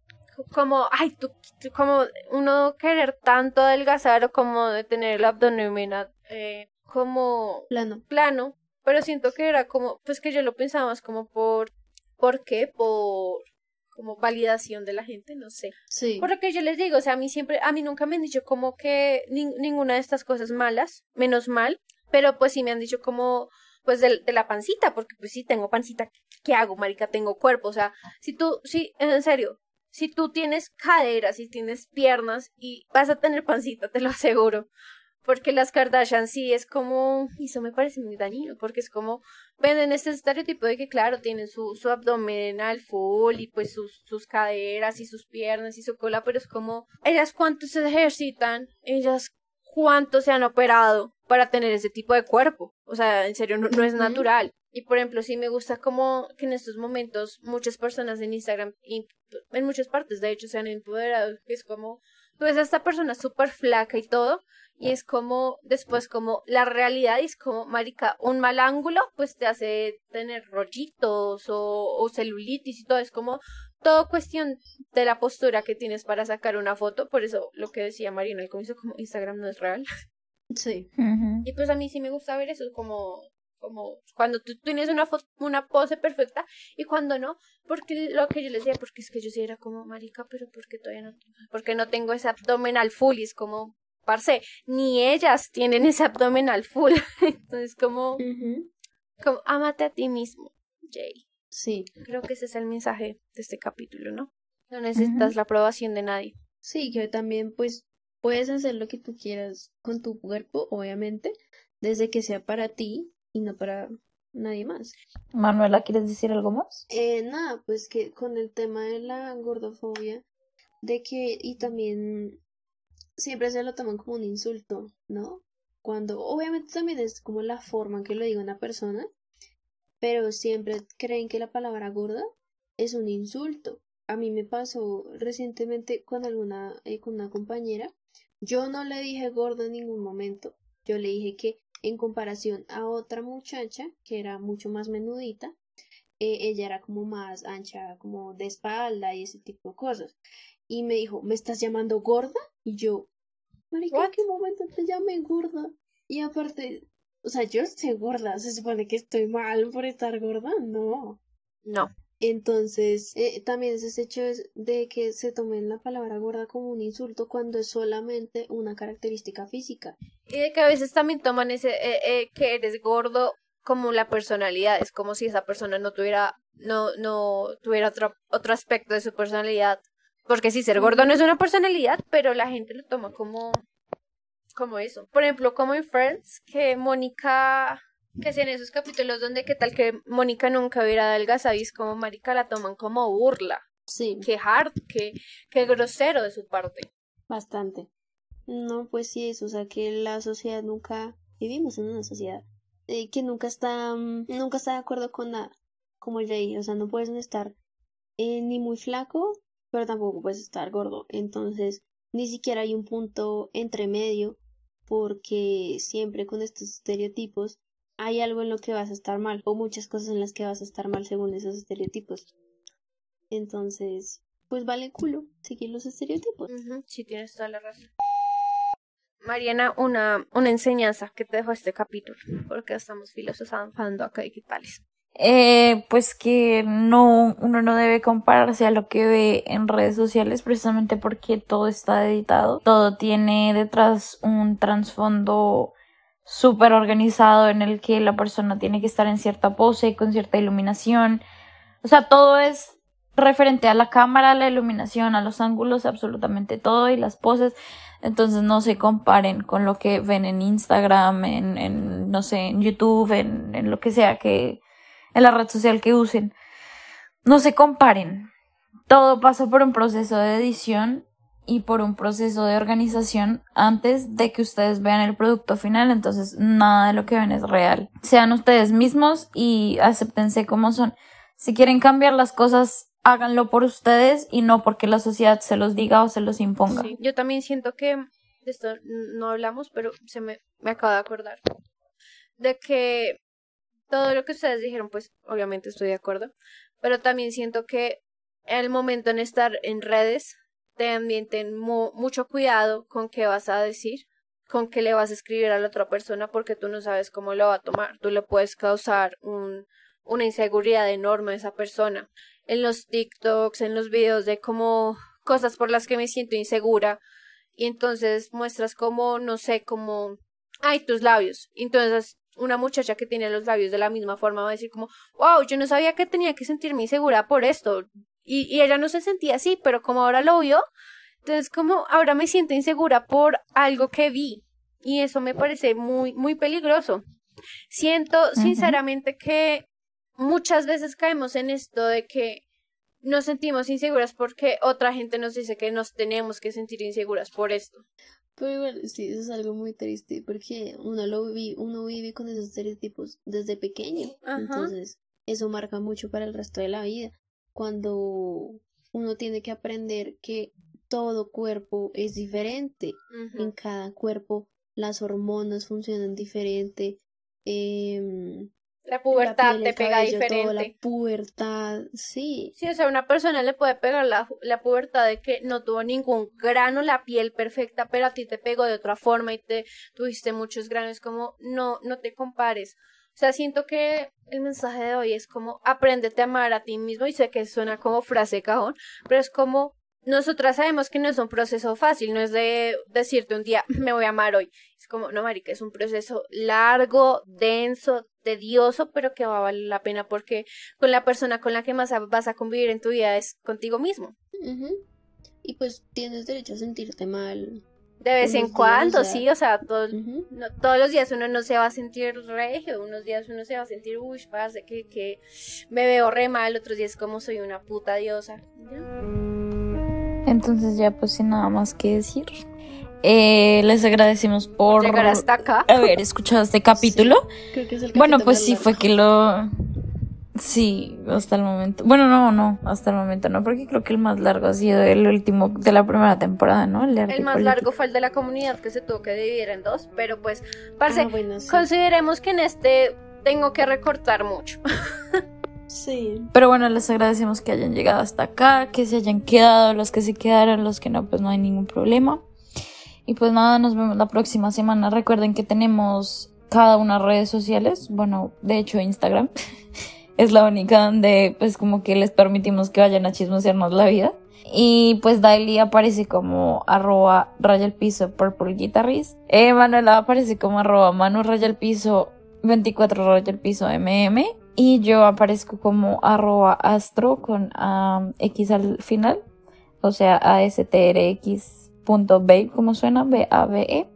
como, ay, tú, tú- como uno querer tanto adelgazar o como de tener el abdomen eh, como plano. plano, pero siento que era como, pues que yo lo pensaba más como por, ¿por qué? Por como validación de la gente, no sé. Sí. Por lo que yo les digo, o sea, a mí siempre, a mí nunca me han dicho como que nin- ninguna de estas cosas malas, menos mal, pero pues sí me han dicho como, pues de, de la pancita, porque pues sí tengo pancita, ¿qué hago, marica? Tengo cuerpo, o sea, si tú, sí, en serio, si tú tienes caderas y tienes piernas y vas a tener pancita, te lo aseguro. Porque las Kardashian sí es como, y eso me parece muy dañino, porque es como, venden este estereotipo de que claro, tienen su, su abdomen al full y pues sus, sus caderas y sus piernas y su cola, pero es como, ellas cuánto se ejercitan, ellas cuánto se han operado para tener ese tipo de cuerpo. O sea, en serio, no, no es natural. Y por ejemplo, sí me gusta como que en estos momentos muchas personas en Instagram y en muchas partes, de hecho, se han empoderado, que es como, tú ves a esta persona súper flaca y todo, y es como, después como la realidad es como, marica, un mal ángulo pues te hace tener rollitos o, o celulitis y todo, es como todo cuestión de la postura que tienes para sacar una foto, por eso lo que decía Marina al comienzo, como Instagram no es real. Sí. Y pues a mí sí me gusta ver eso, como, como cuando tú tienes una foto, una pose perfecta y cuando no, porque lo que yo les decía, porque es que yo sí era como marica, pero porque todavía no, porque no tengo ese abdominal full y es como, parce, ni ellas tienen ese abdominal full, entonces como, como, ámate a ti mismo, Jay. Sí. Creo que ese es el mensaje de este capítulo, ¿no? No necesitas la aprobación de nadie. Sí, que también pues puedes hacer lo que tú quieras con tu cuerpo, obviamente, desde que sea para ti y no para nadie más. Manuela, ¿quieres decir algo más? Eh, nada, pues que con el tema de la gordofobia, de que, y también siempre se lo toman como un insulto, ¿no? Cuando, obviamente también es como la forma en que lo diga una persona, pero siempre creen que la palabra gorda es un insulto. A mí me pasó recientemente con alguna, eh, con una compañera. Yo no le dije gorda en ningún momento. Yo le dije que en comparación a otra muchacha que era mucho más menudita, eh, ella era como más ancha, como de espalda y ese tipo de cosas. Y me dijo, ¿me estás llamando gorda? Y yo, marica, ¿en qué momento te llamé gorda? Y aparte, o sea, yo estoy gorda, se supone que estoy mal por estar gorda, no. No. Entonces, eh, también es ese hecho de que se tomen la palabra gorda como un insulto cuando es solamente una característica física. Y de que a veces también toman ese eh, eh, que eres gordo como la personalidad, es como si esa persona no tuviera no no tuviera otro otro aspecto de su personalidad, porque si ser gordo no es una personalidad, pero la gente lo toma como como eso. Por ejemplo, como en Friends, que Mónica que si en esos capítulos donde qué tal que Mónica nunca hubiera adelgazado y es como marica la toman como burla. Sí. Qué hard, qué, qué grosero de su parte. Bastante. No, pues sí, eso, o sea que la sociedad nunca, vivimos en una sociedad eh, que nunca está, mm, nunca está de acuerdo con nada, como el de o sea, no puedes estar eh, ni muy flaco, pero tampoco puedes estar gordo, entonces ni siquiera hay un punto entre medio, porque siempre con estos estereotipos hay algo en lo que vas a estar mal, o muchas cosas en las que vas a estar mal según esos estereotipos. Entonces, pues vale culo seguir los estereotipos. Ujú, sí, tienes toda la razón. Mariana, una, una enseñanza que te dejó este capítulo, porque estamos filosofando acá y qué tales. Eh, pues que no, uno no debe compararse a lo que ve en redes sociales precisamente porque todo está editado, todo tiene detrás un trasfondo súper organizado en el que la persona tiene que estar en cierta pose, con cierta iluminación, o sea, todo es referente a la cámara, a la iluminación, a los ángulos, absolutamente todo y las poses. Entonces no se comparen con lo que ven en Instagram, en, en no sé, en YouTube, en, en lo que sea que, en la red social que usen. No se comparen. Todo pasa por un proceso de edición y por un proceso de organización antes de que ustedes vean el producto final. Entonces nada de lo que ven es real. Sean ustedes mismos y acéptense como son. Si quieren cambiar las cosas, háganlo por ustedes y no porque la sociedad se los diga o se los imponga. Sí, yo también siento que de esto no hablamos, pero se me, me acabo de acordar de que todo lo que ustedes dijeron, pues obviamente estoy de acuerdo, pero también siento que el momento en estar en redes, también ten mu mucho cuidado con qué vas a decir, con qué le vas a escribir a la otra persona, porque tú no sabes cómo lo va a tomar. Tú le puedes causar un, una inseguridad enorme a esa persona. En los TikToks, en los videos de como cosas por las que me siento insegura, y entonces muestras como, no sé, como, ay, tus labios. Entonces una muchacha que tiene los labios de la misma forma va a decir como, wow, yo no sabía que tenía que sentirme insegura por esto. Y, y ella no se sentía así, pero como ahora lo vio, entonces como ahora me siento insegura por algo que vi. Y eso me parece muy, muy peligroso. Siento sinceramente que muchas veces caemos en esto de que nos sentimos inseguras porque otra gente nos dice que nos tenemos que sentir inseguras por esto. Pero igual, sí, eso es algo muy triste porque uno lo vive, uno vive con esos estereotipos desde pequeño. Ajá. Entonces, eso marca mucho para el resto de la vida. Cuando uno tiene que aprender que todo cuerpo es diferente. En cada cuerpo las hormonas funcionan diferente. em, La pubertad piel, te pega cabello, todo, diferente. la pubertad, sí. Sí, o sea, una persona le puede pegar la, la pubertad de que no tuvo ningún grano, la piel perfecta, pero a ti te pegó de otra forma y te tuviste muchos granos, como no, no te compares. O sea, siento que el mensaje de hoy es como apréndete a amar a ti mismo y sé que suena como frase de cajón, pero es como nosotras sabemos que no es un proceso fácil, no es de decirte un día me voy a amar hoy. Es como, no, marica, es un proceso largo, denso, tedioso, pero que va a valer la pena porque con la persona con la que más vas a convivir en tu vida es contigo mismo. Y pues tienes derecho a sentirte mal. De vez en días, cuando, o sea, sí, o sea, todo- no- todos los días uno no se va a sentir regio, unos días uno se va a sentir, uy, parce, que, que me veo re mal, otros días como soy una puta diosa. ¿Ya? Entonces ya pues sin nada más que decir. Eh, les agradecemos por Llegar hasta acá. haber escuchado este capítulo. Creo que es el Bueno, pues sí largo. fue que lo... Sí, hasta el momento. Bueno, no, no, hasta el momento no, porque creo que el más largo ha sido el último de la primera temporada, ¿no? El, más largo fue el de la comunidad que se tuvo que dividir en dos, pero pues, parce, Ah, bueno, sí. consideremos que en este tengo que recortar mucho. Sí. Pero bueno, les agradecemos que hayan llegado hasta acá, que se hayan quedado, los que se quedaron, los que no, pues no hay ningún problema. Y pues nada, nos vemos la próxima semana. Recuerden que tenemos cada una redes sociales, bueno, de hecho Instagram. es la única donde pues como que les permitimos que vayan a chismosearnos la vida. Y pues Daily aparece como arroba raya el piso purple guitarrist. Eh, Manuela aparece como arroba manu raya el piso 24 raya el piso mm. Y yo aparezco como arroba astro con x al final. O sea, astrx.b como suena, B-A-B-E.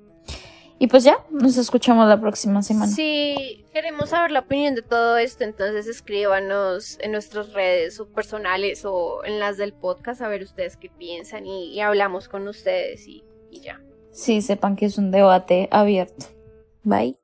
Y pues ya, nos escuchamos la próxima semana. Si queremos saber la opinión de todo esto, entonces escríbanos en nuestras redes o personales o en las del podcast a ver ustedes qué piensan y, hablamos con ustedes y, y ya. Sí, sepan que es un debate abierto. Bye.